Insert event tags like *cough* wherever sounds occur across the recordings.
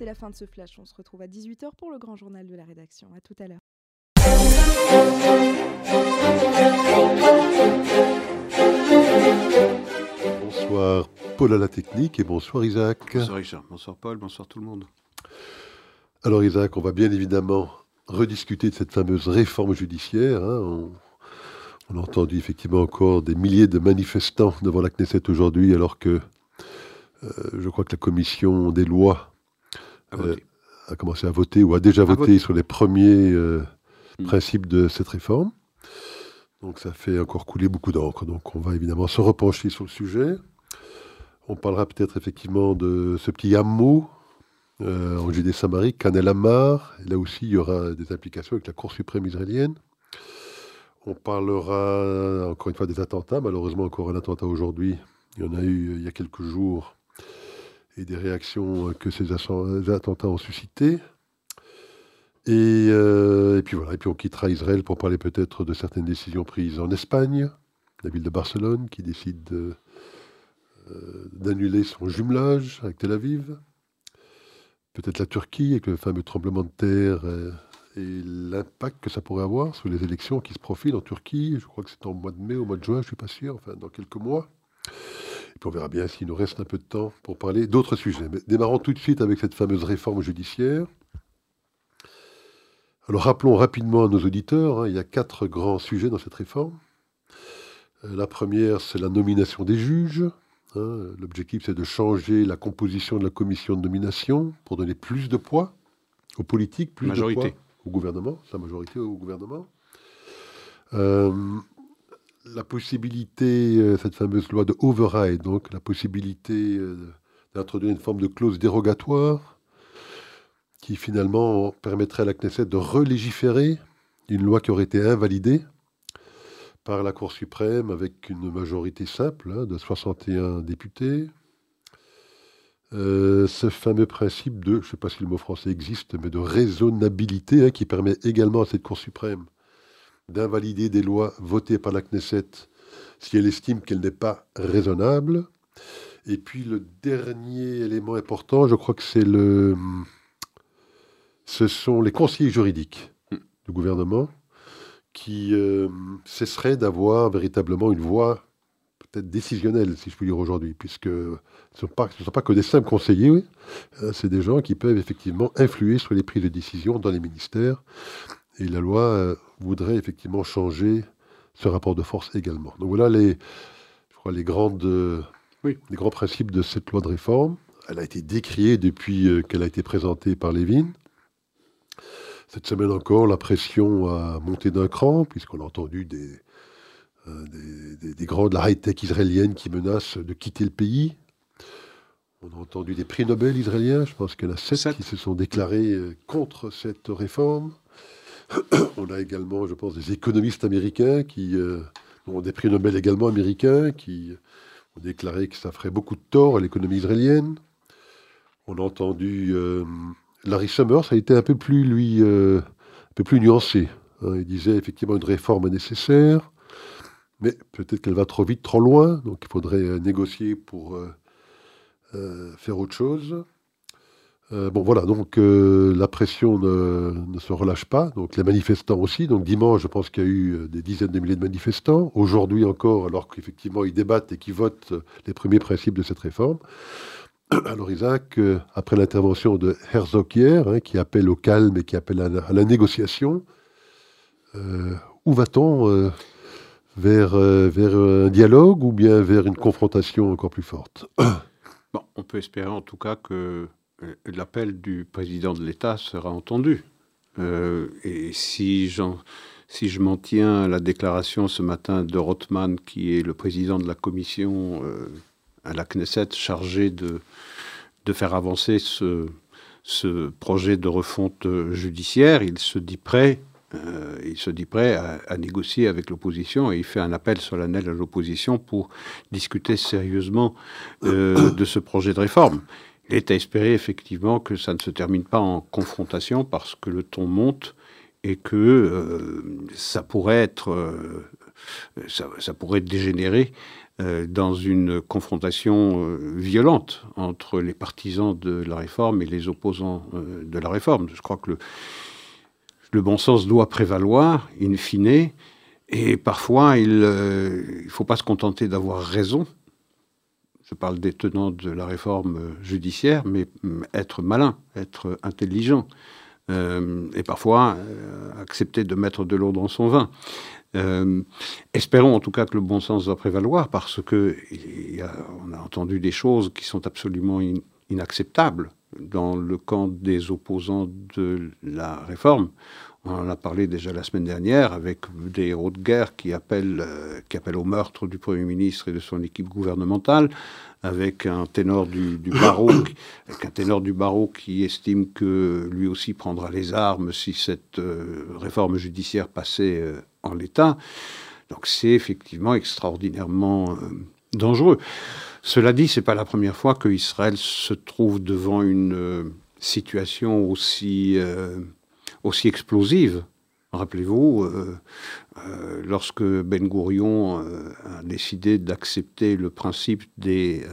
c'est la fin de ce flash. On se retrouve à 18h pour le grand journal de la rédaction. À tout à l'heure. Bonsoir Paul à la technique et bonsoir Isaac. Bonsoir Richard, bonsoir Paul, bonsoir tout le monde. Alors Isaac, on va bien évidemment rediscuter de cette fameuse réforme judiciaire. hein. On, on a entendu effectivement encore des milliers de manifestants devant la Knesset aujourd'hui alors que euh, je crois que la commission des lois Euh, a commencé à voter ou a déjà voté, voter. sur les premiers euh, Mm. principes de cette réforme. Donc ça fait encore couler beaucoup d'encre. Donc on va évidemment se repencher sur le sujet. On parlera peut-être effectivement de ce petit hameau euh, en Judée-Samarie, Canel Amar. Là aussi, il y aura des implications avec la Cour suprême israélienne. On parlera encore une fois des attentats. Malheureusement, encore un attentat aujourd'hui. Il y en a eu il y a quelques jours. Et des réactions euh, que ces attentats ont suscitées. Et, euh, et puis voilà, et puis on quittera Israël pour parler peut-être de certaines décisions prises en Espagne, la ville de Barcelone qui décide de, euh, d'annuler son jumelage avec Tel Aviv, peut-être la Turquie avec le fameux tremblement de terre et l'impact que ça pourrait avoir sur les élections qui se profilent en Turquie. Je crois que c'est en mois de mai au mois de juin, je suis pas sûr, enfin dans quelques mois. Puis on verra bien s'il nous reste un peu de temps pour parler d'autres sujets. Mais démarrons tout de suite avec cette fameuse réforme judiciaire. Alors rappelons rapidement à nos auditeurs, hein, il y a quatre grands sujets dans cette réforme. Euh, la première, c'est la nomination des juges. hein. L'objectif, c'est de changer la composition de la commission de nomination pour donner plus de poids aux politiques, plus Majorité. de poids au gouvernement, sa majorité au gouvernement. Euh, la possibilité, euh, cette fameuse loi de override, donc la possibilité euh, d'introduire une forme de clause dérogatoire qui finalement permettrait à la Knesset de relégiférer une loi qui aurait été invalidée par la Cour suprême avec une majorité simple hein, de 61 députés. Euh, ce fameux principe de, je ne sais pas si le mot français existe, mais de raisonnabilité hein, qui permet également à cette Cour suprême d'invalider des lois votées par la Knesset si elle estime qu'elle n'est pas raisonnable. Et puis le dernier élément important, je crois que c'est le, ce sont les conseillers juridiques du gouvernement qui euh, cesseraient d'avoir véritablement une voix peut-être décisionnelle, si je puis dire aujourd'hui, puisque ce ne sont pas, ce sont pas que des simples conseillers, oui. Euh, c'est des gens qui peuvent effectivement influer sur les prises de décision dans les ministères. Et la loi euh, voudrait effectivement changer ce rapport de force également. Donc voilà les, je crois, les, grandes, euh, Oui. les grands principes de cette loi de réforme. Elle a été décriée depuis euh, qu'elle a été présentée par Lévin. Cette semaine encore, la pression a monté d'un cran, puisqu'on a entendu des, euh, des, des- des grands de la high-tech israélienne qui menacent de quitter le pays. On a entendu des prix Nobel israéliens, je pense qu'il y en a sept, Sept. qui se sont déclarés euh, contre cette réforme. On a également, je pense, des économistes américains qui euh, ont des prix Nobel également américains, qui ont déclaré que ça ferait beaucoup de tort à l'économie israélienne. On a entendu euh, Larry Summers, ça a été un peu plus, lui, euh, un peu plus nuancé. hein. il disait effectivement une réforme est nécessaire, mais peut-être qu'elle va trop vite, trop loin, donc il faudrait négocier pour faire autre chose. Euh, bon voilà, donc euh, la pression ne, se relâche pas, donc les manifestants aussi. Donc dimanche, je pense qu'il y a eu euh, des dizaines de milliers de manifestants. Aujourd'hui encore, alors qu'effectivement ils débattent et qu'ils votent les premiers principes de cette réforme. *clears throat* Alors Isaac, après l'intervention de Herzog hier, hein, qui appelle au calme et qui appelle à la, négociation, où va-t-on vers, vers un dialogue ou bien vers une confrontation encore plus forte? Bon, on peut espérer en tout cas que l'appel du président de l'État sera entendu. Euh, et si, je m'en tiens à la déclaration ce matin de Rothman, qui est le président de la commission euh, à la Knesset chargé de, de faire avancer ce, ce projet de refonte euh, judiciaire, il se dit prêt. euh, il se dit prêt à, négocier avec l'opposition et il fait un appel solennel à l'opposition pour discuter sérieusement euh, de ce projet de réforme. Il est à espérer effectivement que ça ne se termine pas en confrontation parce que le ton monte et que euh, ça pourrait être, euh, ça, pourrait dégénérer dans une confrontation violente entre les partisans de la réforme et les opposants de la réforme. Je crois que le, le bon sens doit prévaloir, in fine, et parfois il ne faut pas se contenter d'avoir raison, je parle des tenants de la réforme judiciaire, mais être malin, être intelligent, euh, et parfois euh, accepter de mettre de l'eau dans son vin. Euh, espérons en tout cas que le bon sens va prévaloir, parce que on a entendu des choses qui sont absolument inacceptables dans le camp des opposants de la réforme. On en a parlé déjà la semaine dernière avec des héros de guerre qui appellent, euh, qui appellent au meurtre du Premier ministre et de son équipe gouvernementale, avec un ténor du, barreau, *coughs* avec un ténor du barreau qui estime que lui aussi prendra les armes si cette euh, réforme judiciaire passait euh, en l'état. Donc c'est effectivement extraordinairement dangereux. Cela dit, c'est pas la première fois que Israël se trouve devant une situation aussi aussi explosive. Rappelez-vous, euh, euh, lorsque Ben Gurion euh, a décidé d'accepter le principe des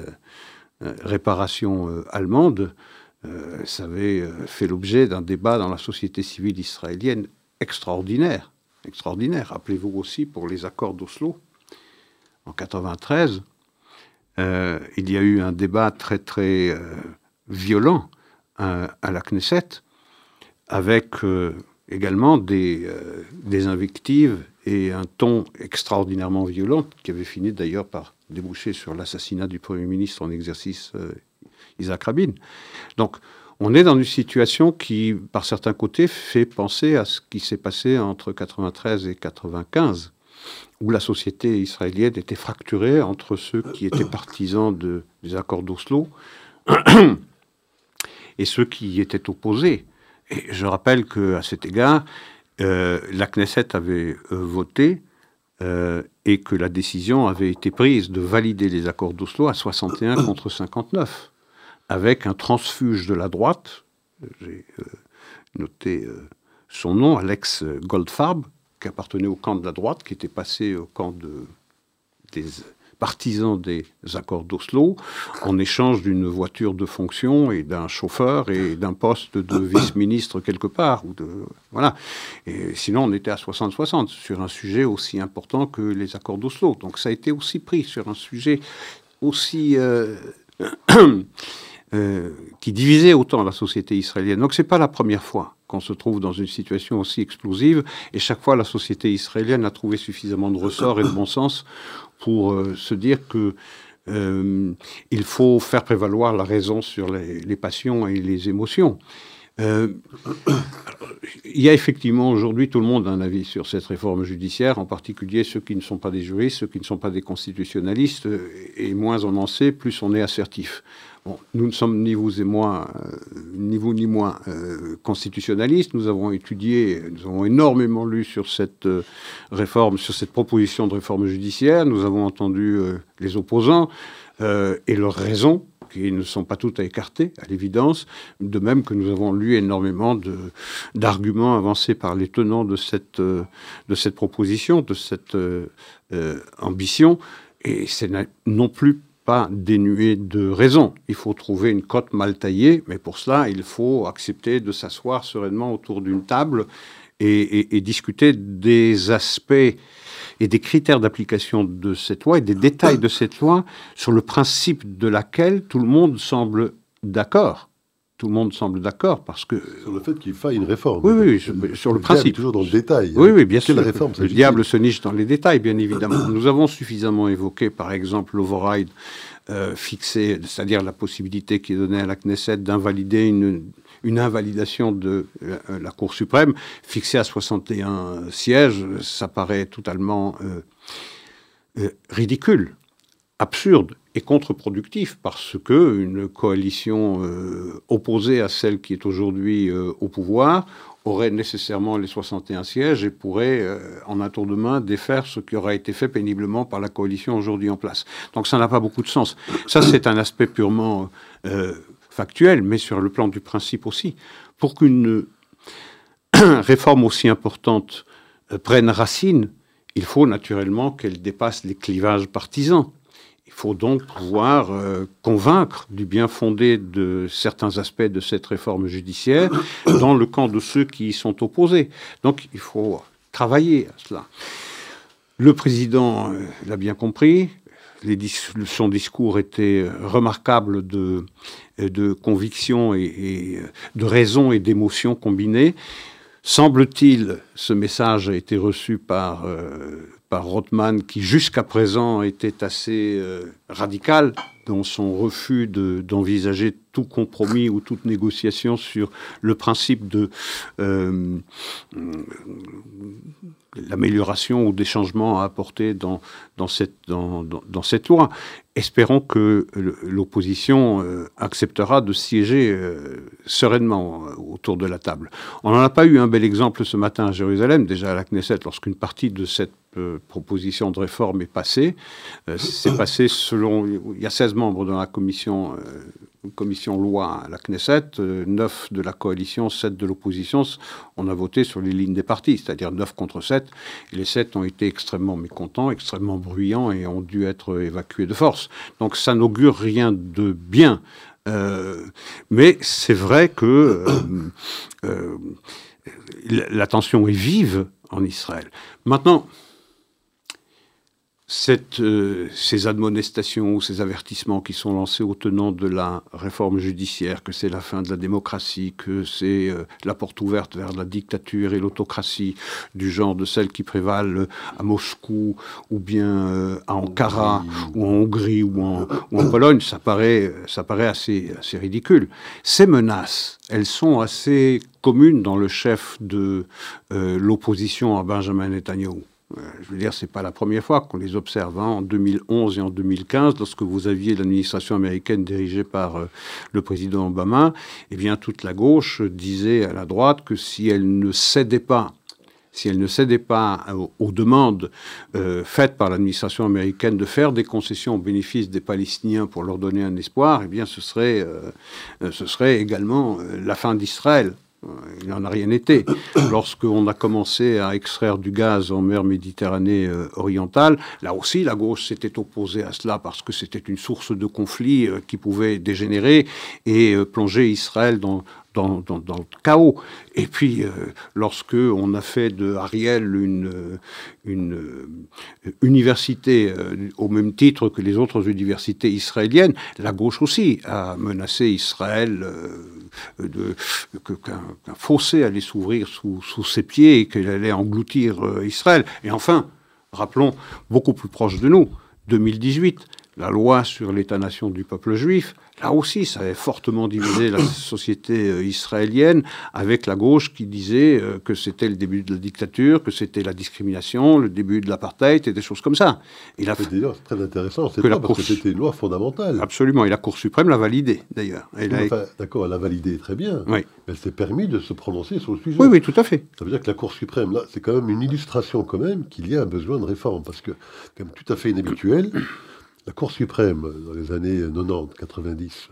réparations allemandes, ça avait fait l'objet d'un débat dans la société civile israélienne extraordinaire. Extraordinaire. Rappelez-vous aussi pour les accords d'Oslo en 93, il y a eu un débat très très violent à la Knesset avec euh, également des, euh, des, invectives et un ton extraordinairement violent qui avait fini d'ailleurs par déboucher sur l'assassinat du Premier ministre en exercice euh, Isaac Rabin. Donc on est dans une situation qui, par certains côtés, fait penser à ce qui s'est passé entre 93 et 95, où la société israélienne était fracturée entre ceux qui étaient partisans de, des accords d'Oslo et ceux qui y étaient opposés. Et je rappelle qu'à cet égard, euh, la Knesset avait euh, voté euh, et que la décision avait été prise de valider les accords d'Oslo à 61 *coughs* contre 59, avec un transfuge de la droite, j'ai noté son nom, Alex Goldfarb, qui appartenait au camp de la droite, qui était passé au camp de, des partisans des accords d'Oslo en échange d'une voiture de fonction et d'un chauffeur et d'un poste de *coughs* vice-ministre quelque part. Ou de, voilà. Et sinon, on était à 60-60 sur un sujet aussi important que les accords d'Oslo. Donc ça a été aussi pris sur un sujet aussi... Euh, *coughs* euh, qui divisait autant la société israélienne. Donc c'est pas la première fois qu'on se trouve dans une situation aussi explosive, et chaque fois la société israélienne a trouvé suffisamment de ressort et de bon sens pour euh, se dire que euh, il faut faire prévaloir la raison sur les, passions et les émotions. Euh, il y a effectivement aujourd'hui, tout le monde a un avis sur cette réforme judiciaire, en particulier ceux qui ne sont pas des juristes, ceux qui ne sont pas des constitutionnalistes, et moins on en sait, plus on est assertif nous ne sommes ni vous et moi, euh, ni vous ni moi, euh, constitutionnalistes. Nous avons étudié, nous avons énormément lu sur cette euh, réforme, sur cette proposition de réforme judiciaire. Nous avons entendu les opposants et leurs raisons, qui ne sont pas toutes à écarter, à l'évidence. De même que nous avons lu énormément d'arguments avancés par les tenants de cette, de cette proposition, de cette ambition. Et c'est non plus pas dénué de raison. Il faut trouver une cote mal taillée, mais pour cela, il faut accepter de s'asseoir sereinement autour d'une table et, discuter des aspects et des critères d'application de cette loi et des détails de cette loi sur le principe de laquelle tout le monde semble d'accord tout le monde semble d'accord parce que sur le fait qu'il faille une réforme. Oui, oui, sur le, principe. toujours dans le détail. Oui, oui, bien sûr. Réforme, le diable se niche dans les détails, bien évidemment. *clears throat* Nous avons suffisamment évoqué, par exemple, l'override euh, fixé, c'est-à-dire la possibilité qui est donnée à la Knesset d'invalider une, une invalidation de euh, la Cour suprême, fixée à 61 sièges. Ça paraît totalement euh, ridicule, absurde et contre-productif parce que une coalition euh, opposée à celle qui est aujourd'hui euh, au pouvoir aurait nécessairement les 61 sièges et pourrait, euh, en un tour de main, défaire ce qui aura été fait péniblement par la coalition aujourd'hui en place. Donc ça n'a pas beaucoup de sens. Ça, c'est un aspect purement factuel, mais sur le plan du principe aussi. Pour qu'une *coughs* réforme aussi importante prenne racine, il faut naturellement qu'elle dépasse les clivages partisans faut donc pouvoir convaincre du bien fondé de certains aspects de cette réforme judiciaire *coughs* dans le camp de ceux qui y sont opposés. Donc il faut travailler à cela. Le président l'a bien compris, son discours était euh, remarquable de, euh, de conviction et, euh, de raison et d'émotion combinées. Semble-t-il, ce message a été reçu par, par Rothman, qui jusqu'à présent était assez radical dans son refus d'envisager tout compromis ou toute négociation sur le principe de euh, l'amélioration ou des changements à apporter dans, dans, cette, dans, dans, cette loi. Espérons que l'opposition euh, acceptera de siéger euh, sereinement autour de la table. On n'en a pas eu un bel exemple ce matin à Jérusalem, déjà à la Knesset, lorsqu'une partie de cette proposition de réforme est passée. C'est passé selon... Il y a 16 membres dans la commission commission loi à la Knesset, 9 euh, de la coalition, 7 de l'opposition, on a voté sur les lignes des partis, c'est-à-dire 9 contre 7. Et les 7 ont été extrêmement mécontents, extrêmement bruyants et ont dû être évacués de force. Donc ça n'augure rien de bien. Euh, mais c'est vrai que euh, la tension est vive en Israël. Maintenant, cette, euh, ces admonestations ou ces avertissements qui sont lancés au tenant de la réforme judiciaire, que c'est la fin de la démocratie, que c'est euh, la porte ouverte vers la dictature et l'autocratie du genre de celles qui prévalent à Moscou ou bien euh, à Ankara ou en Hongrie ou en, ou en, Pologne, ça paraît, ça paraît assez, assez ridicule. Ces menaces, elles sont assez communes dans le chef de l'opposition à Benjamin Netanyahu. Euh, je veux dire, c'est pas la première fois qu'on les observe. Hein. En 2011 et en 2015, lorsque vous aviez l'administration américaine dirigée par euh, le président Obama, eh bien, toute la gauche disait à la droite que si elle ne cédait pas si elle ne cédait pas aux, demandes euh, faites par l'administration américaine de faire des concessions au bénéfice des Palestiniens pour leur donner un espoir, eh ce ce serait également la fin d'Israël. Il n'en a rien été. *coughs* Lorsqu'on a commencé à extraire du gaz en mer Méditerranée euh, orientale, là aussi, la gauche s'était opposée à cela parce que c'était une source de conflit euh, qui pouvait dégénérer et euh, plonger Israël dans, dans, le chaos. Et puis, euh, lorsque on a fait de Ariel une, une université au même titre que les autres universités israéliennes, la gauche aussi a menacé Israël de, qu'un fossé allait s'ouvrir sous, sous, ses pieds et qu'elle allait engloutir euh, Israël. Et enfin, rappelons, beaucoup plus proche de nous, 2018, la loi sur l'État-nation du peuple juif, là aussi, ça avait fortement divisé la *coughs* société euh, israélienne, avec la gauche qui disait euh, que c'était le début de la dictature, que c'était la discrimination, le début de l'apartheid et des choses comme ça. C'est d'ailleurs très intéressant, c'est parce que c'était une loi fondamentale. Absolument, et la Cour suprême l'a validée, d'ailleurs. D'accord, elle l'a validée très bien, oui. mais elle s'est permis de se prononcer sur le sujet. Oui, oui, tout à fait. Ça veut dire que la Cour suprême, là, c'est quand même une illustration quand même qu'il y a un besoin de réforme, parce que, comme tout à fait inhabituel, la Cour suprême, dans les années 90, 90,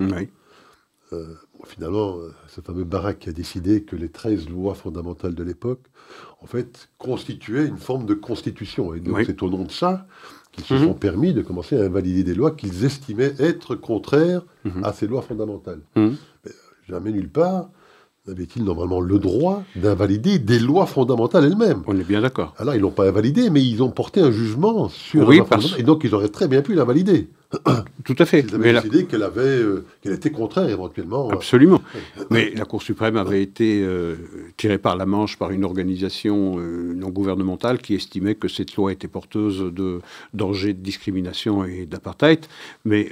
euh, finalement, euh, ce fameux Barak a décidé que les 13 lois fondamentales de l'époque, en fait, constituaient une forme de constitution. Et donc, c'est au nom de ça qu'ils se mhm. sont permis de commencer à invalider des lois qu'ils estimaient être contraires mhm. à ces lois fondamentales. Mhm. Mais, euh, jamais nulle part avait-il normalement le droit d'invalider des lois fondamentales elles-mêmes? On est bien d'accord. Alors, ils l'ont pas invalidé, mais ils ont porté un jugement sur oui, et donc ils auraient très bien pu l'invalider. Tout à fait. Ils avaient décidé qu'elle avait, euh, qu'elle était contraire éventuellement. Absolument. Mais la Cour suprême avait été euh, tirée par la manche par une organisation euh, non gouvernementale qui estimait que cette loi était porteuse de dangers de discrimination et d'apartheid. Mais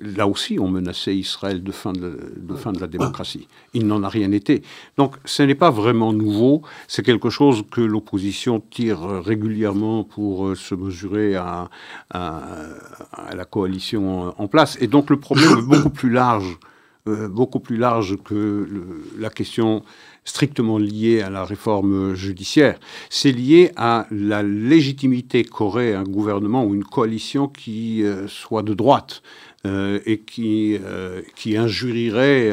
là aussi, on menaçait Israël de fin de, de fin de la démocratie. Il n'en a rien été. Donc, ce n'est pas vraiment nouveau. C'est quelque chose que l'opposition tire régulièrement pour se mesurer à, à, à la coalition en place. Et donc le problème est beaucoup plus large, euh, beaucoup plus large que la question strictement liée à la réforme judiciaire. C'est lié à la légitimité qu'aurait un gouvernement ou une coalition qui euh, soit de droite. Euh, et qui, qui injurierait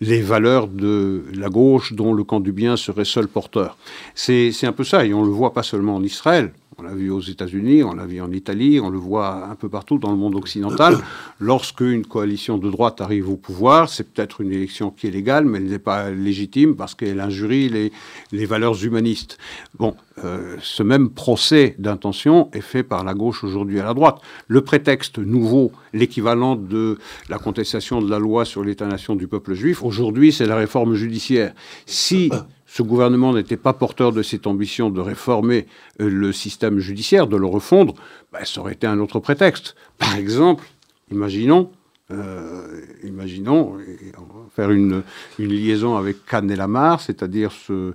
les valeurs de la gauche dont le camp du bien serait seul porteur. C'est un peu ça, et on le voit pas seulement en Israël, On l'a vu aux États-Unis, on l'a vu en Italie, on le voit un peu partout dans le monde occidental. *coughs* Lorsque une coalition de droite arrive au pouvoir, c'est peut-être une élection qui est légale, mais elle n'est pas légitime parce qu'elle injurie les, les valeurs humanistes. Bon, euh, ce même procès d'intention est fait par la gauche aujourd'hui à la droite. Le prétexte nouveau, l'équivalent de la contestation de la loi sur l'État-nation du peuple juif, aujourd'hui, c'est la réforme judiciaire. Si ce gouvernement n'était pas porteur de cette ambition de réformer euh, le système judiciaire, de le refondre, ben, ça aurait été un autre prétexte. Par exemple, imaginons, euh, imaginons, faire une, liaison avec Cannes et Lamar, c'est-à-dire ce,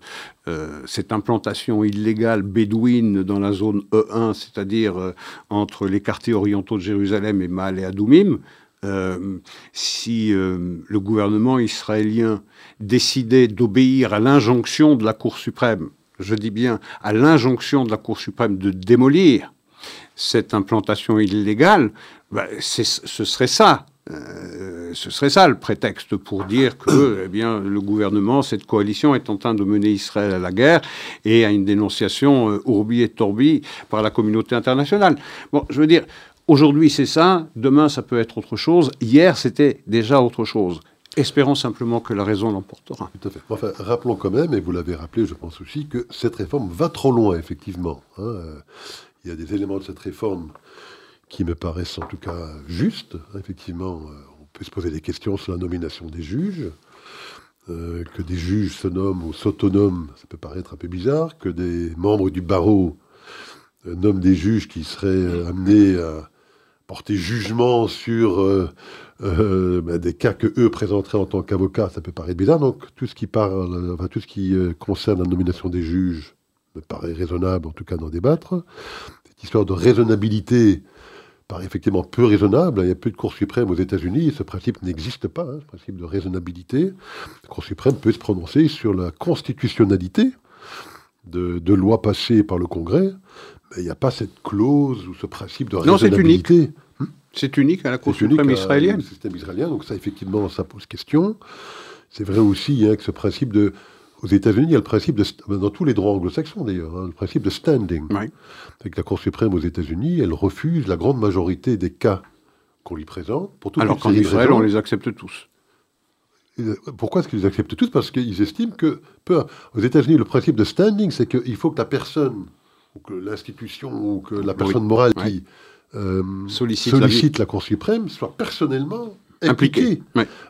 euh, cette implantation illégale bédouine dans la zone E1, c'est-à-dire entre les quartiers orientaux de Jérusalem et Maal et Adoumim, euh, si euh, le gouvernement israélien décidait d'obéir à l'injonction de la Cour suprême, je dis bien à l'injonction de la Cour suprême de démolir cette implantation illégale, ben, ce serait ça. Euh, ce serait ça le prétexte pour dire que *coughs* eh bien, le gouvernement, cette coalition est en train de mener Israël à la guerre et à une dénonciation ourbi et torbi par la communauté internationale. Bon, je veux dire, Aujourd'hui, c'est ça. Demain, ça peut être autre chose. Hier, c'était déjà autre chose. Espérons simplement que la raison l'emportera. Tout à fait. Enfin, rappelons quand même, et vous l'avez rappelé, je pense aussi, que cette réforme va trop loin, effectivement. Hein. Il y a des éléments de cette réforme qui me paraissent en tout cas justes. Effectivement, euh, on peut se poser des questions sur la nomination des juges. Euh, que des juges se nomment ou s'autonoment, ça peut paraître un peu bizarre. Que des membres du barreau euh, nomment des juges qui seraient amenés à porter jugement sur euh, euh, ben, des cas que eux présenteraient en tant qu'avocats, ça peut paraître bizarre. Donc tout ce qui parle, enfin, tout ce qui euh, concerne la nomination des juges me paraît raisonnable, en tout cas d'en débattre. Cette histoire de raisonnabilité paraît effectivement peu raisonnable. Il y a plus de Cour suprême aux États-Unis, ce principe n'existe pas, hein, ce principe de raisonnabilité. La Cour suprême peut se prononcer sur la constitutionnalité de, de lois passées par le Congrès, il n'y a pas cette clause ou ce principe de raisonnabilité. Non, c'est unique à la Cour suprême israélienne. système israélien, donc ça, effectivement, ça pose question. C'est vrai aussi hein, que ce principe de. Aux États-Unis, il y a le principe de. Dans tous les droits anglo-saxons, d'ailleurs, hein, le principe de standing. Oui. C'est que la Cour suprême aux États-Unis, elle refuse la grande majorité des cas qu'on lui présente. Pour Alors qu'en Israël, on les accepte tous. Pourquoi est-ce qu'ils les acceptent tous? Parce qu'ils estiment que, peu, aux États-Unis, le principe de standing, c'est qu'il faut que la personne que l'institution ou que la personne morale qui euh, sollicite, la, Cour suprême soit personnellement impliquée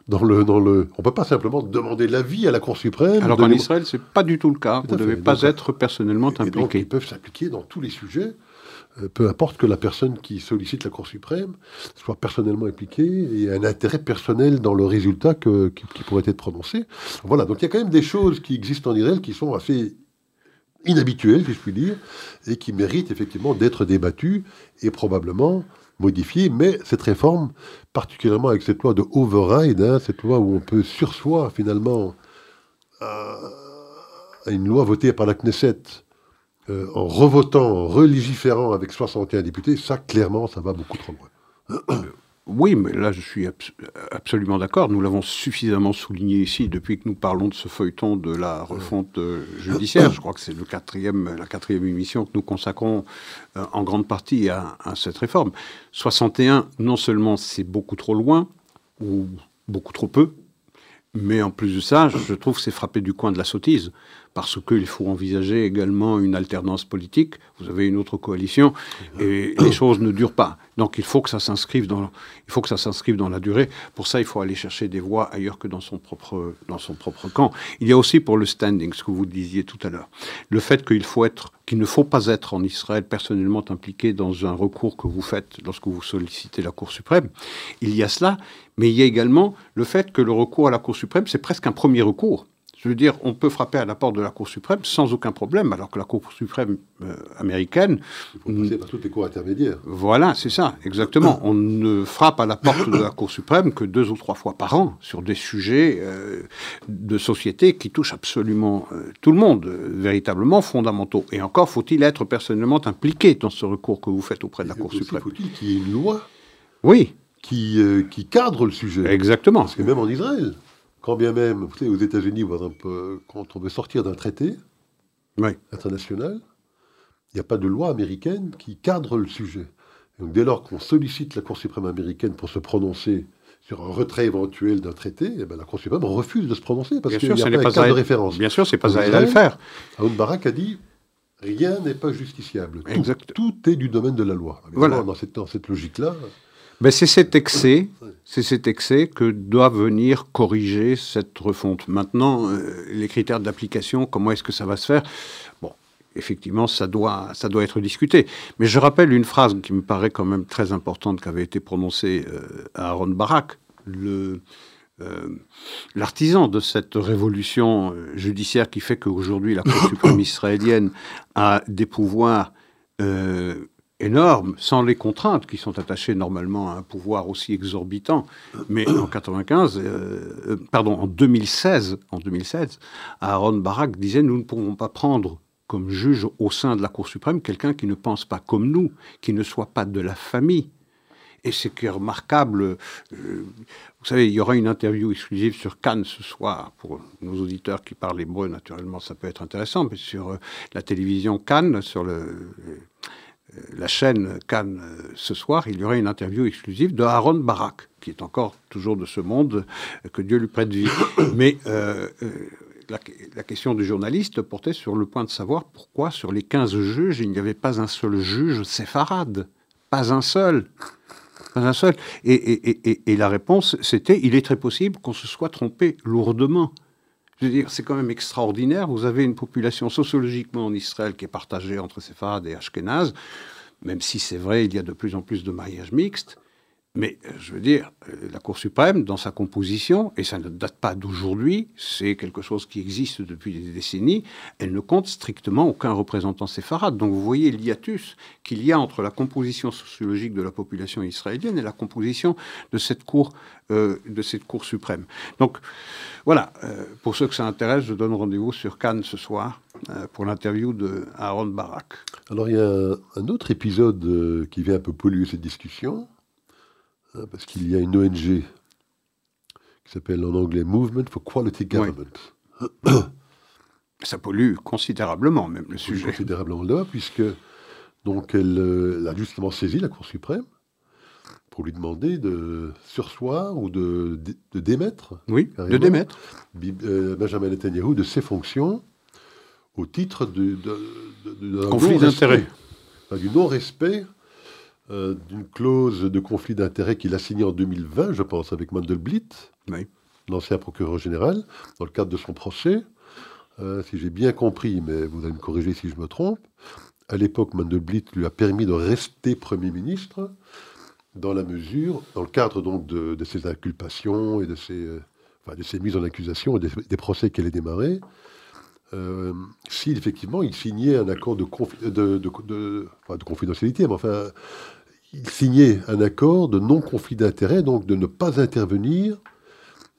dans le dans le. On peut pas simplement demander l'avis à la Cour suprême. Alors qu'en Israël, c'est pas du tout le cas. Vous ne devez pas être personnellement impliqué. ils peuvent s'impliquer dans tous les sujets. Euh, peu importe que la personne qui sollicite la Cour suprême soit personnellement impliquée et ait un intérêt personnel dans le résultat que, qui, qui pourrait être prononcé. Voilà, donc il y a quand même des choses qui existent en Israël qui sont assez inhabituel, si je puis dire, et qui mérite effectivement d'être débattu et probablement modifié. Mais cette réforme, particulièrement avec cette loi de override, hein, cette loi où on peut sursoir finalement à, une loi votée par la Knesset, euh, en revotant, en relégiférant avec 61 députés, ça clairement, ça va beaucoup trop loin. *clears throat* Oui, mais là, je suis absolument d'accord. Nous l'avons suffisamment souligné ici depuis que nous parlons de ce feuilleton de la refonte euh, judiciaire. Je crois que c'est la quatrième émission que nous consacrons euh, en grande partie à, à, cette réforme. 61, non seulement c'est beaucoup trop loin, ou beaucoup trop peu, mais en plus de ça, je trouve que c'est frappé du coin de la sottise parce qu'il faut envisager également une alternance politique. Vous avez une autre coalition et les choses ne durent pas. Donc il faut que ça s'inscrive dans, il faut que ça s'inscrive dans la durée. Pour ça, il faut aller chercher des voix ailleurs que dans son propre, dans son propre camp. Il y a aussi pour le standing, ce que vous disiez tout à l'heure, le fait qu'il faut être, qu'il ne faut pas être en Israël personnellement impliqué dans un recours que vous faites lorsque vous sollicitez la Cour suprême. Il y a cela, mais il y a également le fait que le recours à la Cour suprême, c'est presque un premier recours. Je veux dire, on peut frapper à la porte de la Cour suprême sans aucun problème, alors que la Cour suprême euh, américaine. Il faut passer par toutes les cours intermédiaires. Voilà, c'est ça, exactement. on ne frappe à la porte de la Cour suprême que deux ou trois fois par an sur des sujets euh, de société qui touchent absolument euh, tout le monde, véritablement fondamentaux. Et encore faut-il être personnellement impliqué dans ce recours que vous faites auprès de la Cour suprême. Faut-il qu'il y ait une loi Oui. Qui, qui cadre le sujet. Exactement. Parce que même en Israël, quand bien même, vous savez, aux États-Unis, quand on veut sortir d'un traité international, il n'y a pas de loi américaine qui cadre le sujet. donc, dès lors qu'on sollicite la Cour suprême américaine pour se prononcer sur un retrait éventuel d'un traité, eh ben, la Cour suprême refuse de se prononcer parce qu'il n'y a pas, de cadre de référence. Bien sûr, c'est pas à elle à le faire. Aoun Barak a dit rien n'est pas justiciable. Tout, tout, est du domaine de la loi. Voilà. Dans cette, dans cette logique-là. Ben c'est cet excès, c'est cet excès que doit venir corriger cette refonte. Maintenant, euh, les critères d'application, comment est-ce que ça va se faire? Bon, effectivement, ça doit, ça doit être discuté. Mais je rappelle une phrase qui me paraît quand même très importante qui avait été prononcée euh, à Aaron Barak, le euh, l'artisan de cette révolution judiciaire qui fait qu'aujourd'hui la Cour *coughs* suprême israélienne a des pouvoirs énorme, sans les contraintes qui sont attachées normalement à un pouvoir aussi exorbitant. Mais en *coughs* 95, euh, euh, pardon, en 2016, en 2016, Aaron Barak disait nous ne pourrons pas prendre comme juge au sein de la Cour suprême quelqu'un qui ne pense pas comme nous, qui ne soit pas de la famille. Et ce qui est remarquable, euh, vous savez, il y aura une interview exclusive sur Cannes ce soir, pour nos auditeurs qui parlent hébreu, naturellement, ça peut être intéressant, mais sur la télévision Cannes, sur le, la chaîne Cannes euh, ce soir, il y aurait une interview exclusive de Aaron Barak, qui est encore toujours de ce monde, euh, que Dieu lui prête vie. *coughs* Mais la, question du journaliste portait sur le point de savoir pourquoi sur les 15 juges, il n'y avait pas un seul juge séfarade. Pas un seul. Pas un seul. et la réponse, c'était, il est très possible qu'on se soit trompé lourdement. C'est quand même extraordinaire. Vous avez une population sociologiquement en Israël qui est partagée entre séfarades et ashkénazes, même si c'est vrai, il y a de plus en plus de mariages mixtes. Mais euh, je veux dire, euh, la Cour suprême, dans sa composition, et ça ne date pas d'aujourd'hui, c'est quelque chose qui existe depuis des décennies, elle ne compte strictement aucun représentant séfarade. Donc vous voyez l'hiatus qu'il y a entre la composition sociologique de la population israélienne et la composition de cette Cour, euh, de cette cour suprême. Donc voilà, pour ceux que ça intéresse, je donne rendez-vous sur Cannes ce soir pour l'interview de Aaron Barak. Alors il y a un autre épisode qui vient un peu polluer cette discussion parce qu'il y a une ONG qui s'appelle en anglais Movement for Quality Government. Ça pollue considérablement même le sujet. Considérablement là, puisque donc elle, euh, a justement saisi la Cour suprême pour lui demander de sursoir ou de, de, démettre. Oui, de démettre. Euh, Benjamin Netanyahu de ses fonctions au titre de, de conflit d'intérêt. Du non-respect euh, d'une clause de conflit d'intérêts qu'il a signée en 2020, je pense, avec Mandelblit, l'ancien procureur général, dans le cadre de son procès. Euh, si j'ai bien compris, mais vous allez me corriger si je me trompe, à l'époque, Mandelblit lui a permis de rester Premier ministre dans la mesure, dans le cadre donc de, ses inculpations et de ses, euh, de ses mises en accusation et des, procès qu'elle a démarrés, euh, si effectivement il signait un accord de, de, de, confidentialité, mais enfin il signait un accord de non-conflit d'intérêt, donc de ne pas intervenir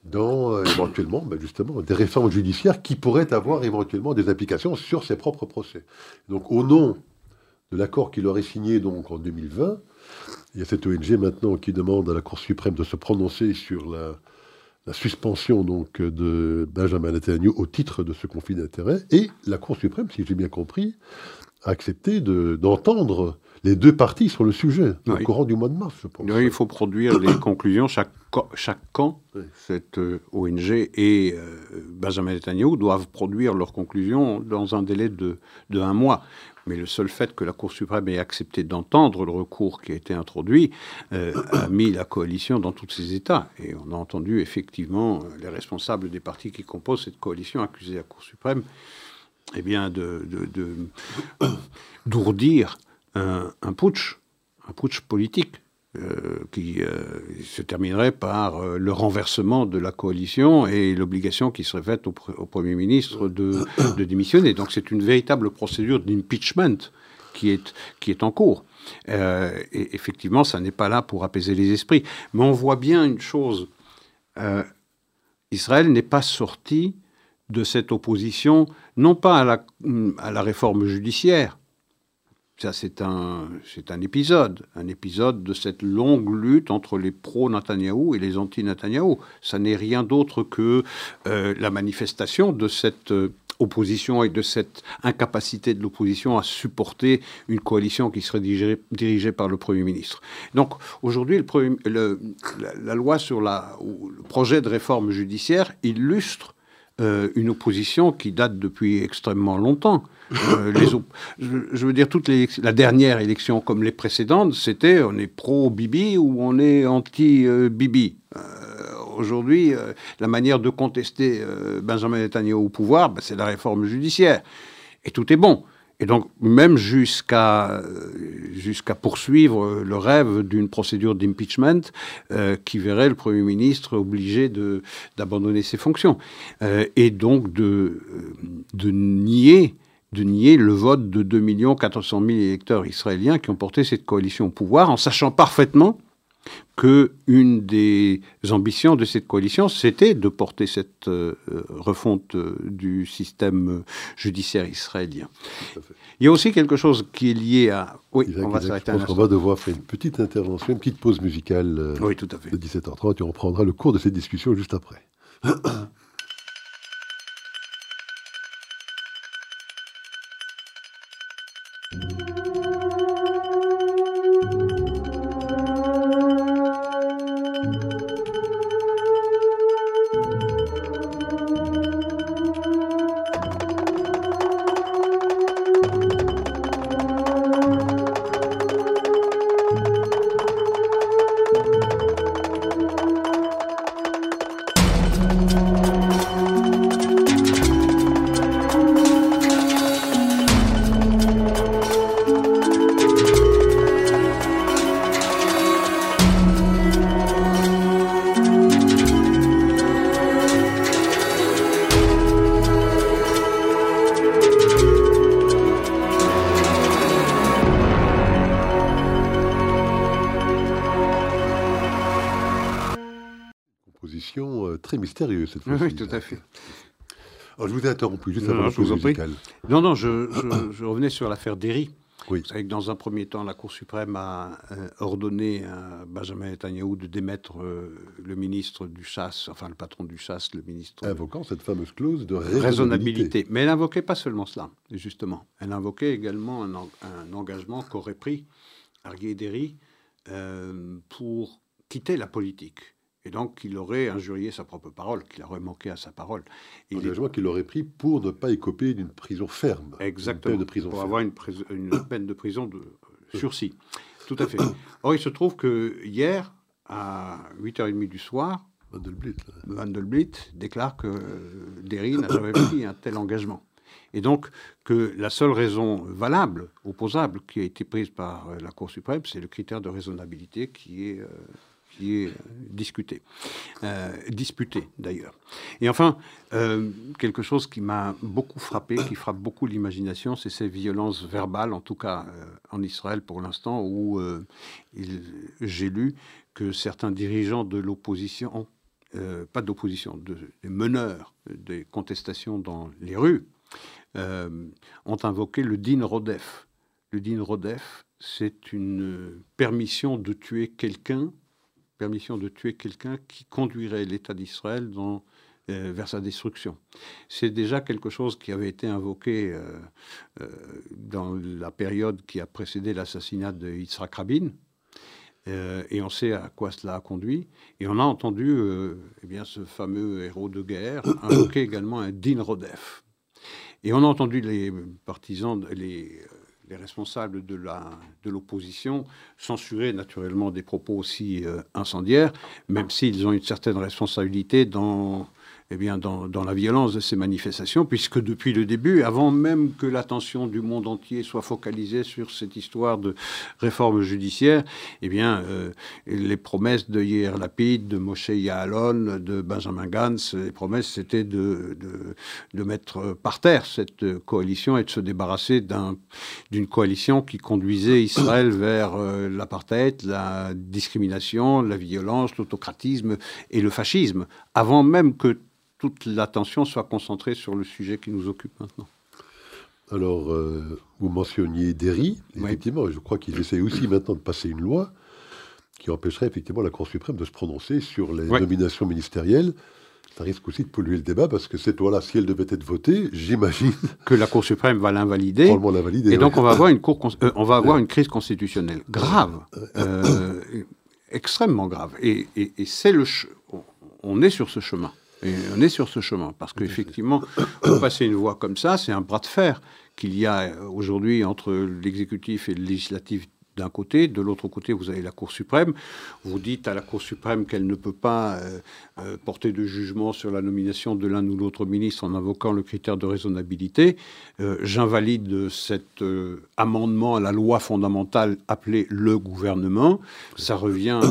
dans euh, éventuellement, ben, justement, des réformes judiciaires qui pourraient avoir éventuellement des implications sur ses propres procès. Donc, au nom de l'accord qu'il aurait signé donc en 2020, il y a cette ONG maintenant qui demande à la Cour suprême de se prononcer sur la, suspension donc de Benjamin Netanyahu au titre de ce conflit d'intérêts, et la Cour suprême, si j'ai bien compris, a accepté d'entendre les deux parties sur le sujet, au courant du mois de mars, je pense. il faut produire les *coughs* conclusions. Chaque, chaque camp, cette euh, ONG et euh, Benjamin Netanyahu doivent produire leurs conclusions dans un délai de, de, un mois. Mais le seul fait que la Cour suprême ait accepté d'entendre le recours qui a été introduit euh, a mis la coalition dans tous ses états. Et on a entendu effectivement les responsables des partis qui composent cette coalition accuser la Cour suprême eh bien, de, *coughs* d'ourdir un, putsch, un putsch politique. Euh, qui euh, se terminerait par euh, le renversement de la coalition et l'obligation qui serait faite au, Premier ministre de, démissionner. Donc c'est une véritable procédure d'impeachment qui est, qui est en cours. et effectivement, ça n'est pas là pour apaiser les esprits. Mais on voit bien une chose. Israël n'est pas sorti de cette opposition, non pas à la, à la réforme judiciaire, ça, c'est un, c'est un épisode, un épisode de cette longue lutte entre les pro-Netanyahou et les anti-Netanyahou. Ça n'est rien d'autre que euh, la manifestation de cette euh, opposition et de cette incapacité de l'opposition à supporter une coalition qui serait dirigée, par le Premier ministre. Donc aujourd'hui, le, la, loi sur le projet de réforme judiciaire illustre euh, une opposition qui date depuis extrêmement longtemps. Euh, je, veux dire, toute la dernière élection comme les précédentes, c'était on est pro-Bibi ou on est anti-Bibi. Euh, aujourd'hui, la manière de contester Benjamin Netanyahu au pouvoir, ben, c'est la réforme judiciaire. Et tout est bon. Et donc, même jusqu'à jusqu'à poursuivre le rêve d'une procédure d'impeachment euh, qui verrait le Premier ministre obligé d'abandonner ses fonctions. Euh, et donc de, euh, de nier de nier le vote de 2 400 000 électeurs israéliens qui ont porté cette coalition au pouvoir, en sachant parfaitement que une des ambitions de cette coalition, c'était de porter cette euh, refonte euh, du système judiciaire israélien. Il y a aussi quelque chose qui est lié à... Oui, on va s'arrêter un On va devoir faire une petite intervention, une petite pause musicale euh, oui, tout à fait. de 17h30 et on reprendra le cours de cette discussion juste après. *clears throat* cette fois Oui, tout à fait. Alors, je vous ai interrompu juste avant chose musicale. Non, non, *coughs* je, revenais sur l'affaire Derry. Oui. Vous savez que dans un premier temps, la Cour suprême a euh, ordonné à Benjamin Netanyahu de démettre euh, le ministre du chasse, enfin le patron du chasse, le ministre. Invoquant cette fameuse clause de raisonnabilité. Mais elle n'invoquait pas seulement cela, justement. Elle invoquait également un, engagement qu'aurait pris Argué Derry euh, pour quitter la politique. Et donc, il aurait injurié sa propre parole, qu'il aurait manqué à sa parole. Engagement qu'il aurait pris pour ne pas écoper d'une prison ferme. Exactement. de prison pour avoir une, *coughs* peine de prison de sursis. Tout à fait. *coughs* Or, il se trouve que hier, à 8h30 du soir, Vandelblit, déclare que Derry n'a jamais *coughs* pris un tel engagement. Et donc que la seule raison valable, opposable, qui a été prise par la Cour suprême, c'est le critère de raisonnabilité qui est euh, euh, discuté, euh, disputé d'ailleurs. Et enfin, euh, quelque chose qui m'a beaucoup frappé, qui frappe beaucoup l'imagination, c'est ces violences verbales, en tout cas en Israël pour l'instant, où j'ai lu que certains dirigeants de l'opposition, pas d'opposition, de, des meneurs des contestations dans les rues, ont invoqué le din rodef. Le din rodef, c'est une permission de tuer quelqu'un permission de tuer quelqu'un qui conduirait l'État d'Israël dans, euh, vers sa destruction. C'est déjà quelque chose qui avait été invoqué euh, euh, dans la période qui a précédé l'assassinat de Yitzhak Rabin. et on sait à quoi cela a conduit. Et on a entendu eh bien, ce fameux héros de guerre *coughs* invoquer également un din rodef. Et on a entendu les partisans, les les responsables de l'opposition de censurer naturellement des propos aussi euh, incendiaires, même s'ils ont une certaine responsabilité dans eh bien, dans, la violence de ces manifestations, puisque depuis le début, avant même que l'attention du monde entier soit focalisée sur cette histoire de réforme judiciaire, eh bien, euh, les promesses de Yair Lapid, de Moshe Yaalon, de Benjamin Gantz, les promesses, c'était de, de, de, mettre par terre cette coalition et de se débarrasser d'une coalition qui conduisait Israël vers euh, l'apartheid, la discrimination, la violence, l'autocratisme et le fascisme, avant même que toute l'attention soit concentrée sur le sujet qui nous occupe maintenant. Alors, euh, vous mentionniez Derry, effectivement, je crois qu'ils essaient aussi maintenant de passer une loi qui empêcherait effectivement la Cour suprême de se prononcer sur les nominations ministérielles. ça risque aussi de polluer le débat parce que cette loi-là, si elle devait être votée, j'imagine *laughs* que la Cour suprême va l'invalider. Et donc on va avoir une cour, *laughs* euh, on va avoir une crise constitutionnelle grave, euh, extrêmement grave. Et, c'est le, on est sur ce chemin. Et on est sur ce chemin parce qu'effectivement, pour passer une voie comme ça, c'est un bras de fer qu'il y a aujourd'hui entre l'exécutif et le législatif d'un côté, de l'autre côté, vous avez la Cour suprême. Vous dites à la Cour suprême qu'elle ne peut pas euh, euh, porter de jugement sur la nomination de l'un ou l'autre ministre en invoquant le critère de raisonnabilité. Euh, j'invalide cet amendement à la loi fondamentale appelée le gouvernement. Ça revient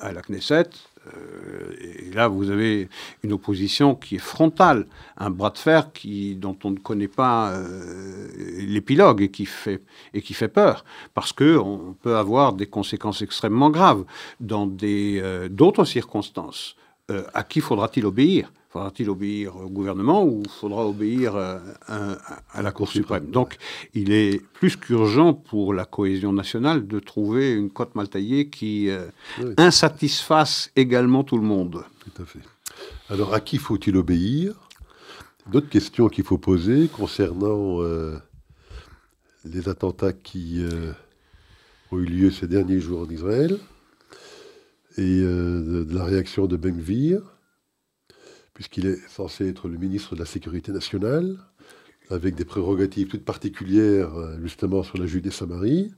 à la Knesset. Euh, et là, vous avez une opposition qui est frontale, un bras de fer dont on ne connaît pas euh, l'épilogue et, qui fait, peur, parce qu'on peut avoir des conséquences extrêmement graves dans euh, d'autres circonstances. à qui faudra-t-il obéir? Faudra-t-il obéir au gouvernement ou faudra obéir euh, à, la Cour suprême? Donc, il est plus qu'urgent pour la cohésion nationale de trouver une cote mal taillée qui euh, insatisfasse également tout le monde. Tout à fait. Alors, à qui faut-il obéir? D'autres questions qu'il faut poser concernant euh, les attentats qui ont eu lieu ces derniers jours en Israël et de, la réaction de Benvir puisqu'il est censé être le ministre de la Sécurité nationale, avec des prérogatives toutes particulières euh, justement sur la Judée-Samarie.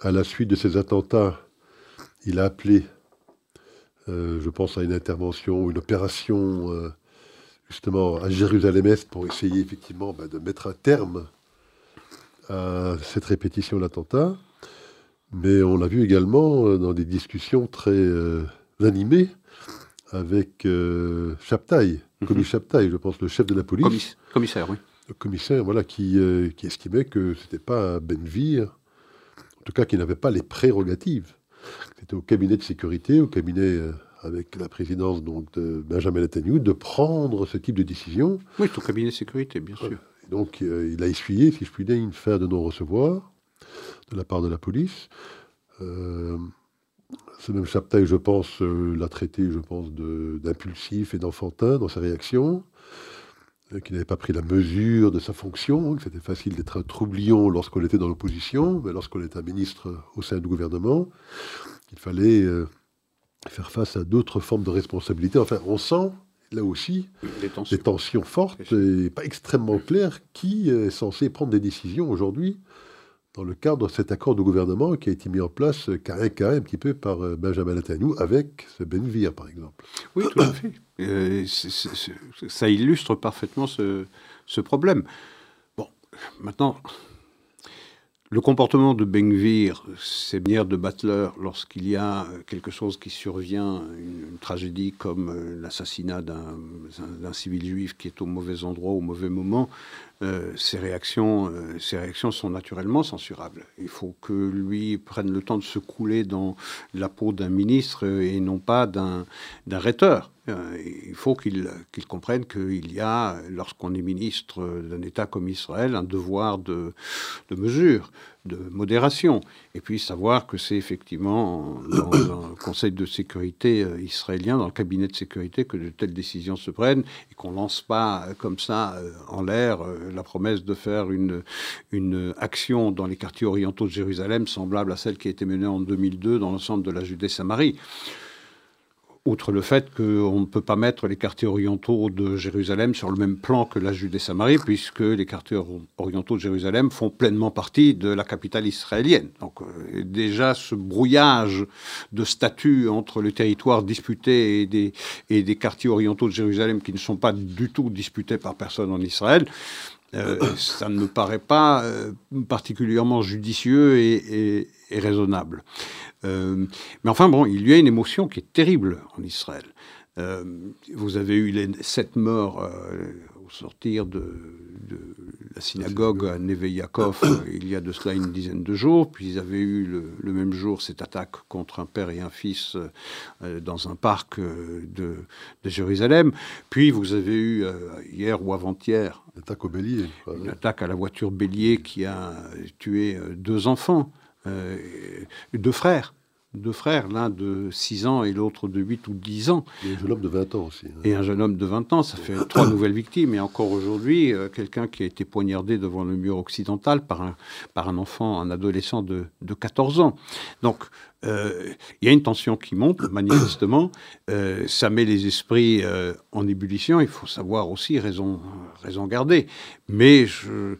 À la suite de ces attentats, il a appelé, euh, je pense à une intervention, une opération euh, justement à Jérusalem-Est pour essayer effectivement bah, de mettre un terme à cette répétition d'attentats. Mais on l'a vu également dans des discussions très animées avec euh, Chaptaï. Chaptaï, je pense, le chef de la police. commissaire, oui. Le commissaire, voilà, qui, euh, qui estimait que ce n'était pas Benvir, en tout cas qui n'avait pas les prérogatives. C'était au cabinet de sécurité, au cabinet euh, avec la présidence donc, de Benjamin Netanyahu, de prendre ce type de décision. Oui, c'est au cabinet de sécurité, bien sûr. donc il a essuyé, si je puis dire, une faire de non-recevoir de la part de la police. Ce même Chaptaï, je pense, euh, l'a traité, je pense, d'impulsif et d'enfantin dans sa réaction, euh, qu'il n'avait pas pris la mesure de sa fonction, que c'était facile d'être un troublion lorsqu'on était dans l'opposition, mais lorsqu'on était un ministre au sein du gouvernement, il fallait euh, faire face à d'autres formes de responsabilité. Enfin, on sent là aussi des tensions fortes et pas extrêmement claires qui est censé prendre des décisions aujourd'hui dans le cadre de cet accord de gouvernement qui a été mis en place carré carré un petit peu par euh, Benjamin Netanyahu avec ce Benvir, par exemple. Oui, tout à fait. *coughs* Euh, ça illustre parfaitement ce, ce, problème. Bon, maintenant, le comportement de Benvir, c'est manière de Butler, lorsqu'il y a quelque chose qui survient, une, tragédie comme euh, l'assassinat d'un civil juif qui est au mauvais endroit au mauvais moment, euh, ces, réactions, euh, ces réactions sont naturellement censurables. Il faut que lui prenne le temps de se couler dans la peau d'un ministre et non pas d'un rhéteur. Euh, il faut qu'il comprenne qu'il y a, lorsqu'on est ministre d'un État comme Israël, un devoir de, mesure, de modération. Et puis savoir que c'est effectivement dans un Conseil de sécurité euh, israélien, dans le cabinet de sécurité, que de telles décisions se prennent et qu'on ne lance pas euh, comme ça en l'air la promesse de faire une action dans les quartiers orientaux de Jérusalem semblable à celle qui a été menée en 2002 dans l'ensemble de la Judée-Samarie outre le fait qu'on ne peut pas mettre les quartiers orientaux de Jérusalem sur le même plan que la Judée-Samarie, puisque les quartiers orientaux de Jérusalem font pleinement partie de la capitale israélienne. Donc euh, déjà, ce brouillage de statut entre le territoire disputé et des, quartiers orientaux de Jérusalem qui ne sont pas du tout disputés par personne en Israël, euh, ça ne me paraît pas euh, particulièrement judicieux et, et raisonnable. Euh, mais enfin, bon, il y a une émotion qui est terrible en Israël. Euh, vous avez eu les sept morts euh, au sortir de, la synagogue à Neve Yaakov *coughs* il y a de cela une dizaine de jours. Puis ils avaient eu le, même jour cette attaque contre un père et un fils dans un parc de, Jérusalem. Puis vous avez eu hier ou avant-hier attaque au bélier, une attaque à la voiture bélier qui a tué deux enfants. Euh, deux frères. deux frères, l'un de 6 ans et l'autre de 8 ou 10 ans. Et un jeune homme de 20 ans aussi. hein. Et un jeune homme de 20 ans, ça fait trois nouvelles victimes. Et encore aujourd'hui, euh, quelqu'un qui a été poignardé devant le mur occidental par un, par un enfant, un adolescent de, de 14 ans. Donc, euh, il y a une tension qui monte, *coughs* manifestement. Euh, ça met les esprits en ébullition. Il faut savoir aussi raison, raison garder. Mais je,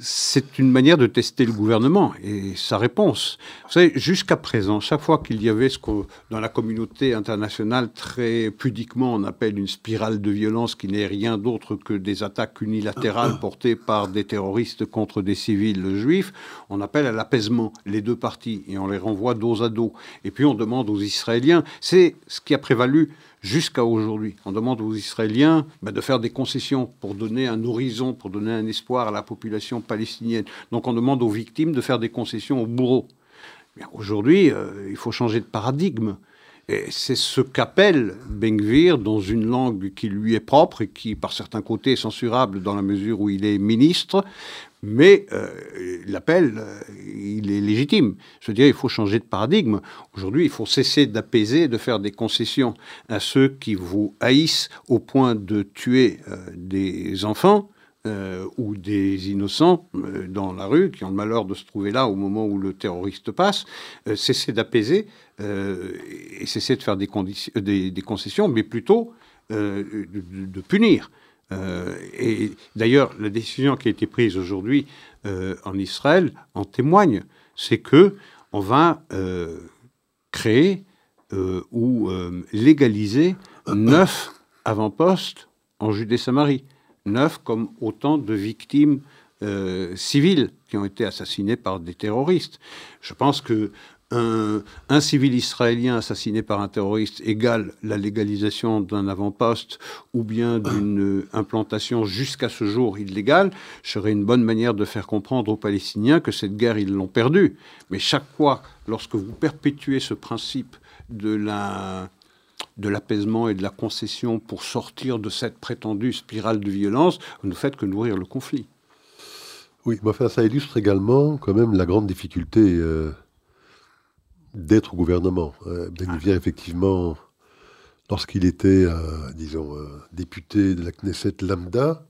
c'est une manière de tester le gouvernement et sa réponse. Vous savez, jusqu'à présent, chaque fois qu'il y avait ce que dans la communauté internationale, très pudiquement, on appelle une spirale de violence qui n'est rien d'autre que des attaques unilatérales *coughs* portées par des terroristes contre des civils juifs, on appelle à l'apaisement les deux parties et on les renvoie dos à dos. Et puis on demande aux Israéliens, c'est ce qui a prévalu jusqu'à aujourd'hui. On demande aux Israéliens ben, de faire des concessions pour donner un horizon, pour donner un espoir à la population palestinienne. Donc on demande aux victimes de faire des concessions aux bourreaux. Aujourd'hui, euh, il faut changer de paradigme. Et c'est ce qu'appelle Ben-Gvir dans une langue qui lui est propre et qui, par certains côtés, est censurable dans la mesure où il est ministre. Mais euh, l'appel, euh, il est légitime. Je dire, il faut changer de paradigme. Aujourd'hui, il faut cesser d'apaiser, de faire des concessions à ceux qui vous haïssent au point de tuer euh, des enfants. ou des innocents dans la rue qui ont le malheur de se trouver là au moment où le terroriste passe, euh, cesser d'apaiser et cesser de faire des, concessions, mais plutôt de punir. Euh, et d'ailleurs, la décision qui a été prise aujourd'hui euh, en Israël en témoigne, c'est que on va euh, créer ou légaliser neuf *clears throat* avant-postes en Judée-Samarie, neuf comme autant de victimes euh, civiles qui ont été assassinées par des terroristes. Je pense que un, civil israélien assassiné par un terroriste égale la légalisation d'un avant-poste ou bien d'une euh, implantation jusqu'à ce jour illégale, serait une bonne manière de faire comprendre aux Palestiniens que cette guerre, ils l'ont perdue. Mais chaque fois, lorsque vous perpétuez ce principe de l'apaisement et de la concession pour sortir de cette prétendue spirale de violence, vous ne faites que nourrir le conflit. Oui, mais enfin, ça illustre également quand même la grande difficulté euh, d'être au gouvernement. Euh, Ben Gvir, effectivement, lorsqu'il était, euh, disons, euh, député de la Knesset lambda,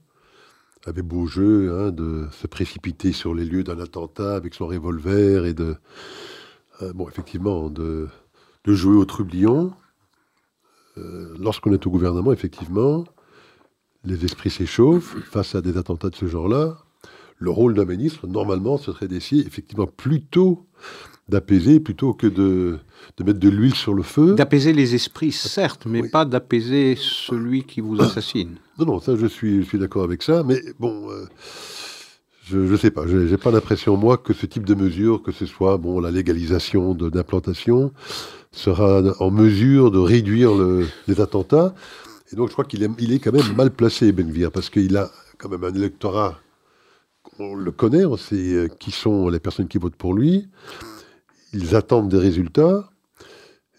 avait beau jeu hein, de se précipiter sur les lieux d'un attentat avec son revolver et de, euh, bon, effectivement, de, de jouer au trublion. Lorsqu'on est au gouvernement, effectivement, les esprits s'échauffent face à des attentats de ce genre-là le rôle d'un ministre, normalement, ce serait d'essayer effectivement plutôt d'apaiser plutôt que de, de mettre de l'huile sur le feu. D'apaiser les esprits, certes, mais Oui. pas d'apaiser celui qui vous assassine. Non, non, ça, je suis, je suis d'accord avec ça, mais bon, euh, je ne sais pas, j'ai j'ai pas l'impression, moi, que ce type de mesure, que ce soit bon, la légalisation d'implantation, sera en mesure de réduire le- les attentats. Et donc, je crois qu'il est, il est quand même mal placé, Benvir, parce qu'il a quand même un électorat, on le connaît, on sait euh, qui sont les personnes qui votent pour lui. Ils attendent des résultats.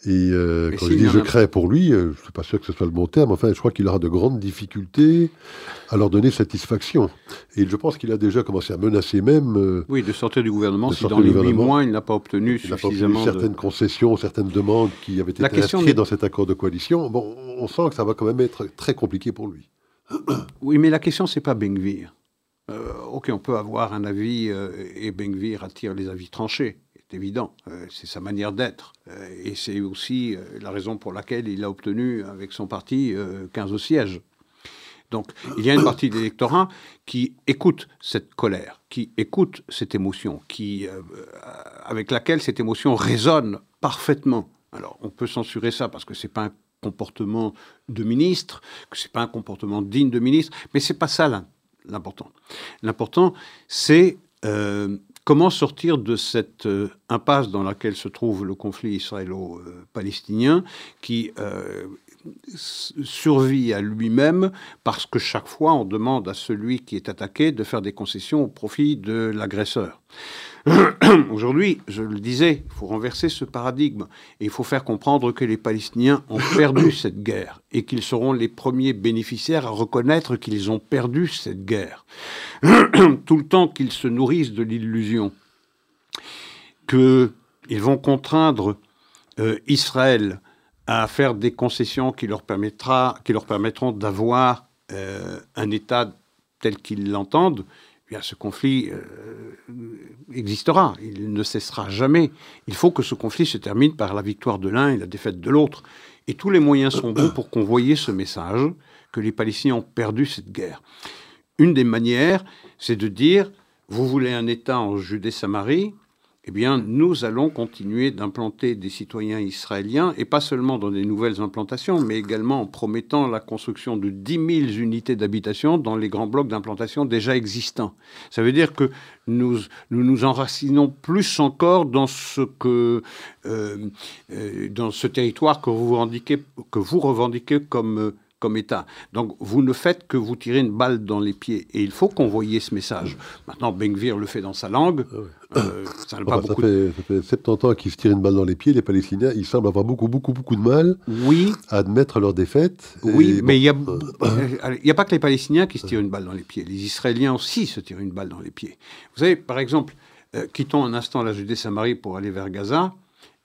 Et euh, quand s'il je dis je crains pour lui, euh, je ne suis pas sûr que ce soit le bon terme. Enfin, je crois qu'il aura de grandes difficultés à leur donner satisfaction. Et je pense qu'il a déjà commencé à menacer même. euh, Oui, de sortir du gouvernement si dans les huit mois, il n'a pas obtenu il a pas obtenu suffisamment certaines de... concessions, certaines demandes qui avaient été inscrites dans cet accord de coalition. Bon, on sent que ça va quand même être très compliqué pour lui. *coughs* Oui, mais la question, c'est pas Bengvir. Euh, ok, on peut avoir un avis et Bengvir attire les avis tranchés, c'est évident. Euh, c'est sa manière d'être. Euh, et c'est aussi euh, la raison pour laquelle il a obtenu avec son parti euh, 15 sièges. Donc, il y a une partie de l'électorat qui écoute cette colère, qui écoute cette émotion, qui, avec laquelle cette émotion résonne parfaitement. Alors, on peut censurer ça parce que c'est pas un comportement de ministre, que c'est pas un comportement digne de ministre, mais c'est pas ça l'im- l'important. L'important, c'est comment sortir de cette euh, impasse dans laquelle se trouve le conflit israélo-palestinien, qui euh, survit à lui-même parce que chaque fois on demande à celui qui est attaqué de faire des concessions au profit de l'agresseur? *coughs* Aujourd'hui, je le disais, il faut renverser ce paradigme et il faut faire comprendre que les Palestiniens ont *coughs* perdu cette guerre et qu'ils seront les premiers bénéficiaires à reconnaître qu'ils ont perdu cette guerre. *coughs* Tout le temps qu'ils se nourrissent de l'illusion qu'il ils vont contraindre euh, Israël à faire des concessions qui leur, permettra, qui leur permettront d'avoir euh, un État tel qu'ils l'entendent, bien ce conflit euh, existera, il ne cessera jamais. Il faut que ce conflit se termine par la victoire de l'un et la défaite de l'autre. Et tous les moyens sont bons pour convoyer ce message que les Palestiniens ont perdu cette guerre. Une des manières, c'est de dire, vous voulez un État en Judée-Samarie, eh bien, nous allons continuer d'implanter des citoyens israéliens, et pas seulement dans des nouvelles implantations, mais également en promettant la construction de 10 000 unités d'habitation dans les grands blocs d'implantation déjà existants. Ça veut dire que nous nous, enracinons plus encore dans ce, euh, euh, territoire que vous, revendiquez, que vous revendiquez comme euh, comme État. Donc vous ne faites que vous tirer une balle dans les pieds. Et il faut convoyer ce message. Maintenant, Bengvir le fait dans sa langue. Ah euh, ça, pas beaucoup... fait, ça, fait, 70 ans qu'ils se tirent une balle dans les pieds. Les Palestiniens, ils semblent avoir beaucoup, beaucoup, beaucoup de mal oui. à admettre leur défaite. Oui, mais il n'y a, *coughs* a, pas que les Palestiniens qui se tirent une balle dans les pieds. Les Israéliens aussi se tirent une balle dans les pieds. Vous savez, par exemple, euh, quittons un instant la Judée-Samarie pour aller vers Gaza.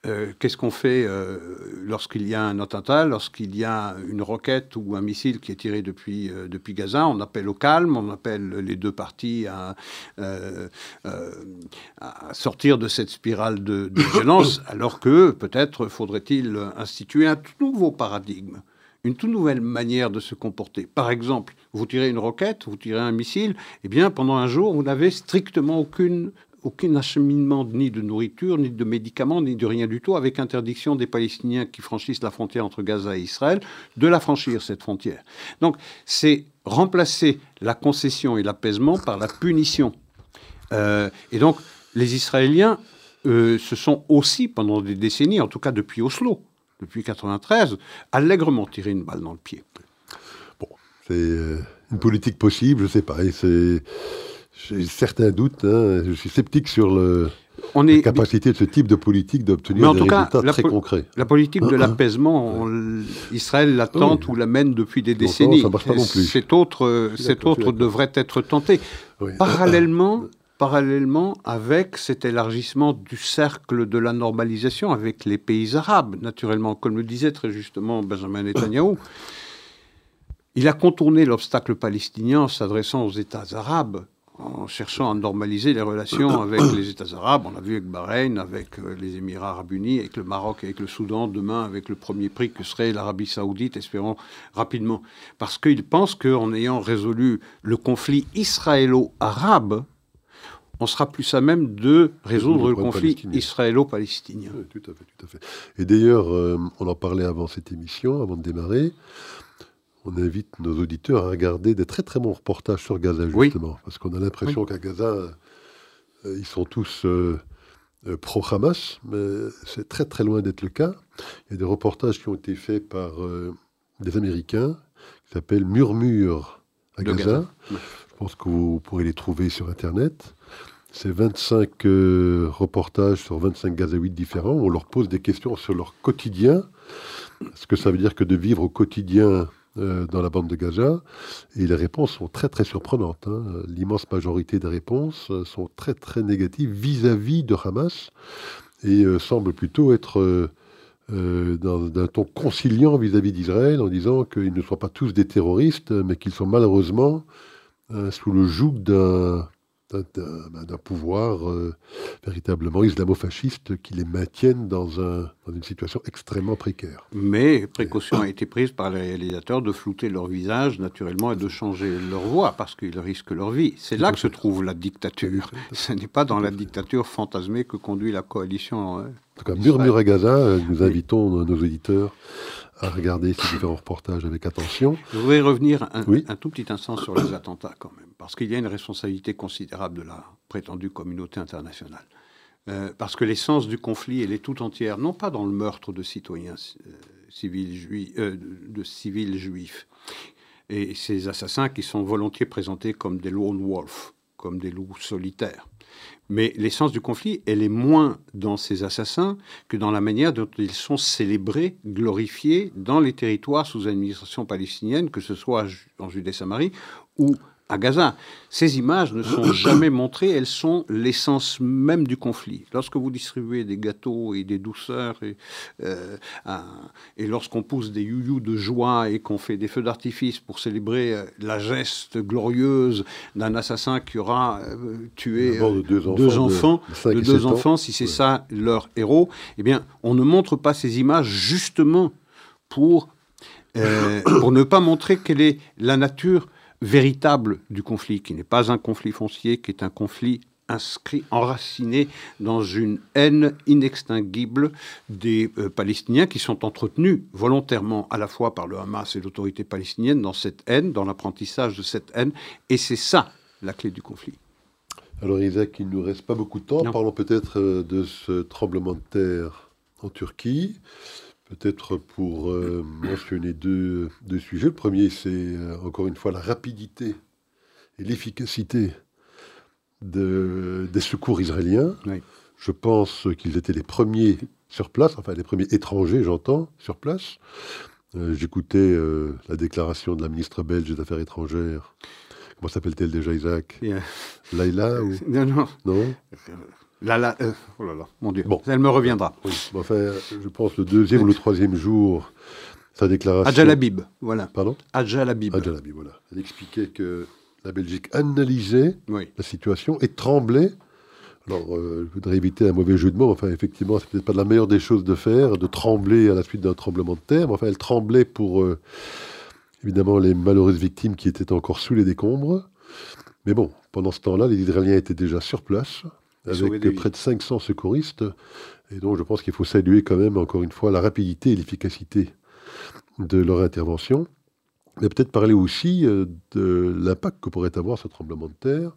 Euh, qu'est-ce qu'on fait euh, lorsqu'il y a un attentat, lorsqu'il y a une roquette ou un missile qui est tiré depuis, euh, depuis Gaza? On appelle au calme, on appelle les deux parties à, à sortir de cette spirale de, de *coughs* violence, alors que peut-être faudrait-il instituer un tout nouveau paradigme une toute nouvelle manière de se comporter. Par exemple, vous tirez une roquette, vous tirez un missile, eh bien, pendant un jour, vous n'avez strictement aucune aucun acheminement ni de nourriture, ni de médicaments, ni de rien du tout, avec interdiction des Palestiniens qui franchissent la frontière entre Gaza et Israël de la franchir, cette frontière. Donc, c'est remplacer la concession et l'apaisement par la punition. Euh, et donc, les Israéliens euh, se sont aussi, pendant des décennies, en tout cas depuis Oslo, depuis 93, allègrement tiré une balle dans le pied. Bon, c'est euh, une politique possible, je ne sais pas. C'est j'ai certains doutes. Hein. Je suis sceptique sur le, on est... la capacité de ce type de politique d'obtenir des résultats très concrets. La politique de l'apaisement, Israël la tente ou la mène depuis des décennies. Cet autre, cet autre devrait être tenté. Parallèlement, parallèlement avec cet élargissement du cercle de la normalisation avec les pays arabes, naturellement, comme le disait très justement Benjamin Netanyahu. Il a contourné l'obstacle palestinien en s'adressant aux États arabes en cherchant à normaliser les relations *coughs* avec les États arabes. On a vu avec Bahreïn, avec euh, les Émirats arabes unis, avec le Maroc, avec le Soudan, demain avec le premier prix que serait l'Arabie saoudite, espérons rapidement. Parce qu'ils pensent qu'en ayant résolu le conflit israélo-arabe, on sera plus à même de résoudre le, conflit israélo-palestinien. tout à fait, tout à fait. Et d'ailleurs, euh, on en parlait avant cette émission, avant de démarrer on invite nos auditeurs à regarder des très très bons reportages sur Gaza, justement. Parce qu'on a l'impression qu'à Gaza, euh, ils sont tous euh, euh, pro-Hamas, mais c'est très très loin d'être le cas. Il y a des reportages qui ont été faits par des Américains, qui s'appellent Murmure à Gaza. Je pense que vous pourrez les trouver sur Internet. C'est 25 reportages sur 25 Gazaouites différents. On leur pose des questions sur leur quotidien. Ce que ça veut dire que de vivre au quotidien euh, dans la bande de Gaza. Et les réponses sont très très surprenantes. Hein. L'immense majorité des réponses euh, sont très très négatives vis-à-vis de Hamas et euh, semblent plutôt être dans un ton conciliant vis-à-vis d'Israël en disant qu'ils ne soient pas tous des terroristes, mais qu'ils sont malheureusement sous le joug d'un d'un pouvoir euh, véritablement islamo-fasciste qui les maintienne dans, un, dans, une situation extrêmement précaire. Mais précaution a été prise par les réalisateurs de flouter leur visage naturellement et de changer leur voix parce qu'ils risquent leur vie. C'est là que se trouve la dictature. Ce n'est pas dans la dictature fantasmée que conduit la coalition. En tout cas, murmure à Gaza, euh, nous invitons nos auditeurs à regarder ces différents reportages avec attention. Je voudrais revenir un, un, tout petit instant sur les attentats quand même, parce qu'il y a une responsabilité considérable de la prétendue communauté internationale. Euh, parce que l'essence du conflit, elle est tout entière, non pas dans le meurtre de citoyens euh, civils, juifs, euh, de civils juifs, et ces assassins qui sont volontiers présentés comme des lone wolves, comme des loups solitaires. Mais l'essence du conflit, elle est moins dans ces assassins que dans la manière dont ils sont célébrés, glorifiés dans les territoires sous administration palestinienne, que ce soit en Judée-Samarie ou à Gaza. Ces images ne sont *coughs* jamais montrées, elles sont l'essence même du conflit. Lorsque vous distribuez des gâteaux et des douceurs, et, euh, et lorsqu'on pousse des youyous de joie et qu'on fait des feux d'artifice pour célébrer euh, la geste glorieuse d'un assassin qui aura euh, tué deux enfants, de, deux enfants, si c'est ça leur héros, eh bien, on ne montre pas ces images justement pour, *coughs* pour ne pas montrer quelle est la nature véritable du conflit, qui n'est pas un conflit foncier, qui est un conflit inscrit, enraciné dans une haine inextinguible des euh, Palestiniens qui sont entretenus volontairement à la fois par le Hamas et l'autorité palestinienne dans cette haine, dans l'apprentissage de cette haine. Et c'est ça la clé du conflit. Alors Isaac, il ne nous reste pas beaucoup de temps. Parlons peut-être euh, de ce tremblement de terre en Turquie. Peut-être pour euh, mentionner deux, sujets. Le premier, c'est euh, encore une fois la rapidité et l'efficacité de, des secours israéliens. Je pense qu'ils étaient les premiers sur place, enfin les premiers étrangers, j'entends, sur place. Euh, j'écoutais la déclaration de la ministre belge des Affaires étrangères. Comment s'appelle-t-elle déjà, Isaac? Laila ou... Non, non. Non? Euh, oh là là, mon Dieu, bon. elle me reviendra. enfin, je pense le deuxième ou le troisième jour, sa déclaration. Adjalabib, voilà. Pardon? Adjalabib. Adjalabib, voilà. Elle expliquait que la Belgique analysait la situation et tremblait. Alors, euh, je voudrais éviter un mauvais jeu de mots. Enfin, effectivement, c'est peut-être pas la meilleure des choses de faire, de trembler à la suite d'un tremblement de terre. Mais enfin, elle tremblait pour, euh, évidemment, les malheureuses victimes qui étaient encore sous les décombres. Mais bon, pendant ce temps-là, les Israéliens étaient déjà sur place avec près de 500 secouristes. Et donc je pense qu'il faut saluer quand même, encore une fois, la rapidité et l'efficacité de leur intervention. Mais peut-être parler aussi euh, de l'impact que pourrait avoir ce tremblement de terre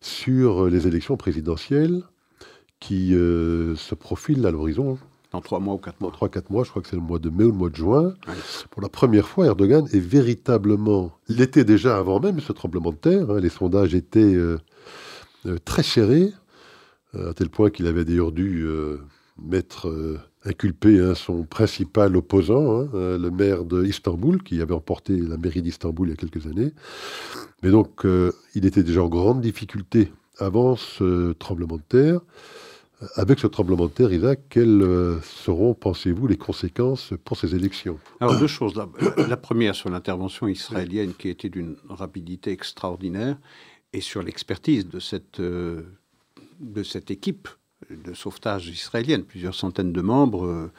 sur les élections présidentielles qui euh, se profilent à l'horizon. Dans trois mois ou quatre mois. trois, quatre mois, je crois que c'est le mois de mai ou le mois de juin. Pour la première fois, Erdogan est véritablement. Il était déjà avant même ce tremblement de terre. Hein, les sondages étaient euh, très serrés. Euh, à tel point qu'il avait d'ailleurs dû euh, mettre, euh, inculper hein, son principal opposant, hein, le maire d'Istanbul, qui avait emporté la mairie d'Istanbul il y a quelques années. Mais donc, il était déjà en grande difficulté avant ce tremblement de terre. Avec ce tremblement de terre, Isaac, quelles seront, pensez-vous, les conséquences pour ces élections? Alors, deux choses. La, première sur l'intervention israélienne qui était d'une rapidité extraordinaire et sur l'expertise de cette de cette équipe de sauvetage israélienne, plusieurs centaines de membres,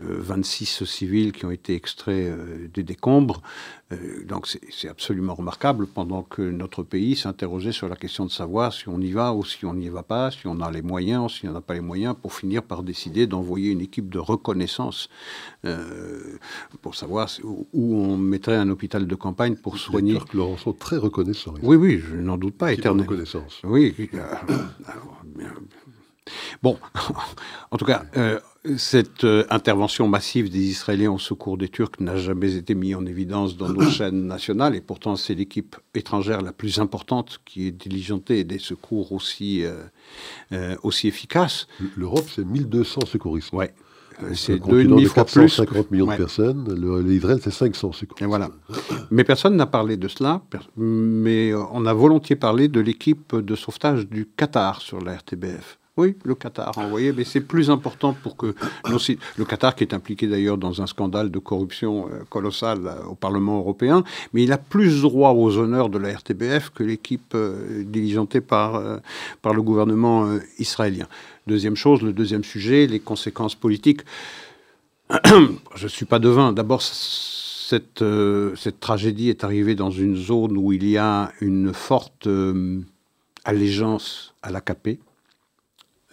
26 euh, civils qui ont été extraits euh, des décombres. Euh, donc c'est absolument remarquable pendant que notre pays s'interrogeait sur la question de savoir si on y va ou si on n'y va pas, si on a les moyens ou si on n'a pas les moyens, pour finir par décider d'envoyer une équipe de reconnaissance pour savoir où on mettrait un hôpital de campagne pour soigner. Les Turcs sont très reconnaissants. Oui, oui, je n'en doute pas. Éternel. reconnaissance. Oui. *coughs* Bon, *laughs* en tout cas, euh, cette euh, intervention massive des Israéliens au secours des Turcs n'a jamais été mise en évidence dans nos *clears throat* chaînes nationales, et pourtant c'est l'équipe étrangère la plus importante qui est diligentée des secours aussi, euh, aussi efficaces. L'Europe, c'est 1200 secouristes. Oui. C'est deux et demi fois plus. 50 millions de personnes. L'Israël, c'est 500 secouristes. voilà. Mais personne n'a parlé de cela. Mais on a volontiers parlé de l'équipe de sauvetage du Qatar sur la RTBF. Oui, le Qatar envoyé, mais c'est plus important pour que le Qatar qui est impliqué d'ailleurs dans un scandale de corruption euh, colossal euh, au Parlement européen, mais il a plus droit aux honneurs de la RTBF que l'équipe euh, par, par le gouvernement israélien. Deuxième chose, le deuxième sujet, les conséquences politiques. *clears throat* Je ne suis pas devin. D'abord, cette, cette tragédie est arrivée dans une zone où il y a une forte allégeance à l'AKP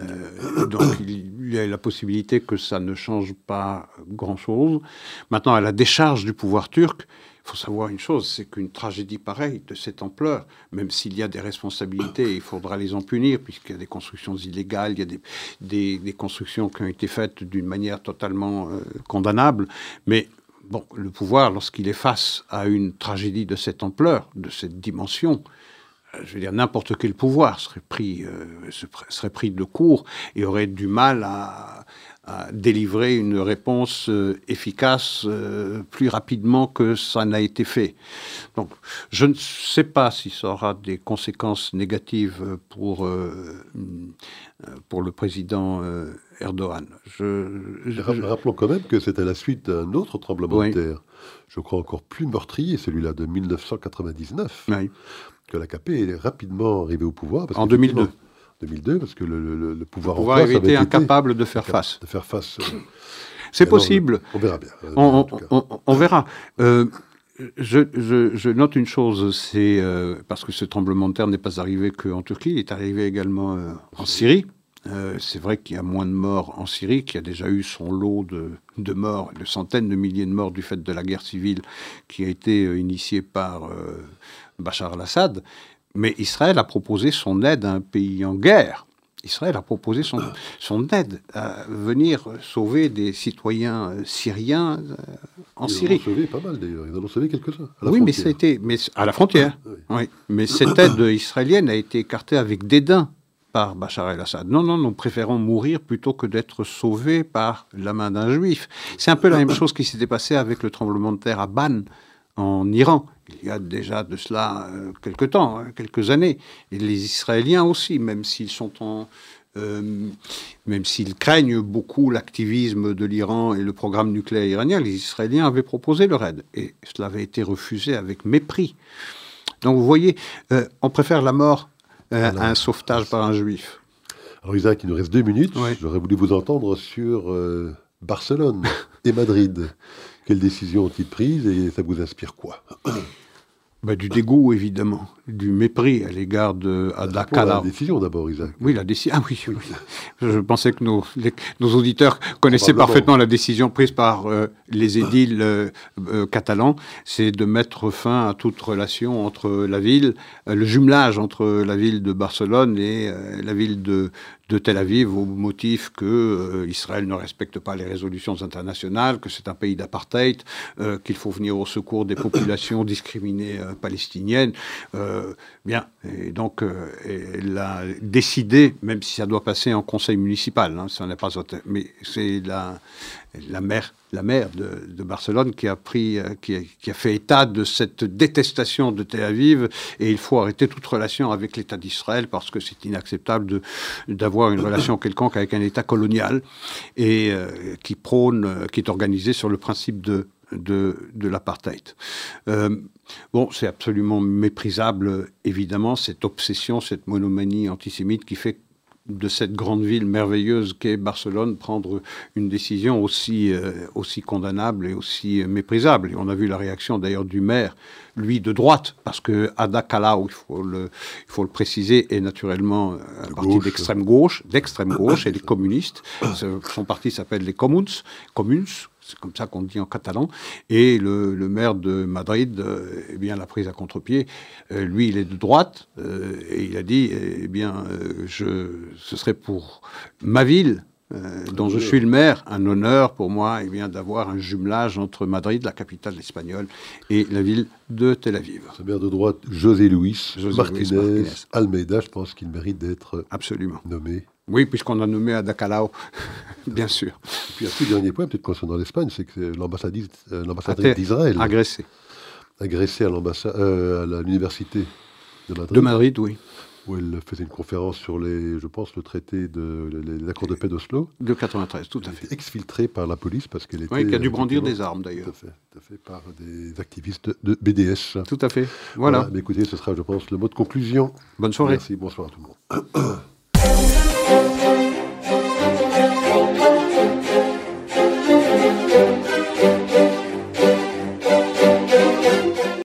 euh, donc il y a la possibilité que ça ne change pas grand-chose. Maintenant, à la décharge du pouvoir turc, il faut savoir une chose, c'est qu'une tragédie pareille, de cette ampleur, même s'il y a des responsabilités, il faudra les en punir, puisqu'il y a des constructions illégales, il y a des, des, constructions qui ont été faites d'une manière totalement euh, condamnable, mais bon, le pouvoir, lorsqu'il est face à une tragédie de cette ampleur, de cette dimension, je veux dire, n'importe quel pouvoir serait pris, euh, serait pris de court et aurait du mal à, à délivrer une réponse euh, efficace euh, plus rapidement que ça n'a été fait. Donc, je ne sais pas si ça aura des conséquences négatives pour, euh, pour le président Erdogan. Je, Rappelons quand même que c'était la suite d'un autre tremblement de terre, je crois encore plus meurtrier, celui-là de 1999, que l'AKP est rapidement arrivé au pouvoir. en 2002. 2002, parce que le, pouvoir, le pouvoir avait été incapable de faire face. De faire face. Euh, C'est possible. On, verra bien. On, verra. Euh, je, note une chose, c'est euh, parce que ce tremblement de terre n'est pas arrivé qu'en Turquie, il est arrivé également en Syrie. c'est vrai qu'il y a moins de morts en Syrie, qui a déjà eu son lot de, de, morts, de centaines de milliers de morts du fait de la guerre civile qui a été initiée par Bachar al-Assad. Mais Israël a proposé son aide à un pays en guerre. Israël a proposé son, *clears throat* son aide à venir sauver des citoyens euh, syriens euh, en Syrie. Ils en ont sauvé pas mal d'ailleurs, ils en ont sauvé quelques-uns. Oui, mais c'était mais à la frontière. oui. Mais *clears throat* cette aide israélienne a été écartée avec dédain par Bachar el-Assad. Non, non, nous préférons mourir plutôt que d'être sauvés par la main d'un juif. C'est un peu la même chose qui s'était passé avec le tremblement de terre à Ban en Iran il y a déjà de cela euh, quelques temps, hein, quelques années. Et les Israéliens aussi, même s'ils sont en, euh, même s'ils craignent beaucoup l'activisme de l'Iran et le programme nucléaire iranien, les Israéliens avaient proposé leur aide et cela avait été refusé avec mépris. Donc vous voyez, euh, on préfère la mort à un sauvetage par un juif. Alors Isaac, il nous reste deux minutes. J'aurais voulu vous entendre sur Barcelone et Madrid. *laughs* Quelles décisions ont-ils prises et ça vous inspire quoi? Bah, du dégoût, évidemment, du mépris à l'égard de Adakala. La décision d'abord, Isaac. Oui, la décision. Ah oui, oui. Je pensais que nos, nos auditeurs connaissaient parfaitement la décision prise par euh, les édiles euh, euh, catalans, c'est de mettre fin à toute relation entre la ville, le jumelage entre la ville de Barcelone et la ville de, de Tel Aviv au motif que euh, Israël ne respecte pas les résolutions internationales, que c'est un pays d'apartheid, euh, qu'il faut venir au secours des populations discriminées euh, palestiniennes. Bien, et donc elle a décidé, même si ça doit passer en conseil municipal, hein, ça n'est pas, mais c'est la la maire, la maire de, Barcelone qui a, pris, euh, qui a, fait état de cette détestation de Tel Aviv. Et il faut arrêter toute relation avec l'État d'Israël parce que c'est inacceptable d'avoir une relation *coughs* quelconque avec un État colonial et euh, qui prône, euh, qui est organisé sur le principe de, de, l'apartheid. bon, c'est absolument méprisable, évidemment, cette obsession, cette monomanie antisémite qui fait de cette grande ville merveilleuse qu'est Barcelone prendre une décision aussi, euh, aussi condamnable et aussi méprisable. Et on a vu la réaction d'ailleurs du maire, lui de droite, parce que Ada il faut le, il faut le préciser, est naturellement un parti d'extrême gauche, d'extrême gauche, et les communistes. *coughs* Son parti s'appelle les Comuns, Comuns c'est comme ça qu'on dit en catalan. Et le, maire de Madrid, euh, eh bien, l'a prise à contre-pied. Euh, lui, il est de droite, euh, et il a dit, eh bien, je, ce serait pour ma ville, dont je suis le maire, un honneur pour moi eh bien d'avoir un jumelage entre Madrid, la capitale espagnole, et la ville de Tel Aviv. Ce maire de droite, José Luis Martinez, Almeida, je pense qu'il mérite d'être nommé oui, puisqu'on a nommé à Dakalao, *laughs* bien sûr. Et puis, un tout dernier point, peut-être concernant l'Espagne, c'est que l'ambassadrice euh, d'Israël. Agressée. Agressée à euh, l'université de Madrid. De Madrid, oui. Où elle faisait une conférence sur les, je pense, le traité de l'accord de paix d'Oslo. De 93, tout à fait. Exfiltrée par la police parce qu'elle était. Oui, qui a dû brandir des armes d'ailleurs. Tout à fait, tout à fait, par des activistes de BDS. Tout à fait. Voilà. voilà. Mais écoutez, ce sera, je pense, le mot de conclusion. Bonne soirée. Merci, bonsoir à tout le monde. *clears throat*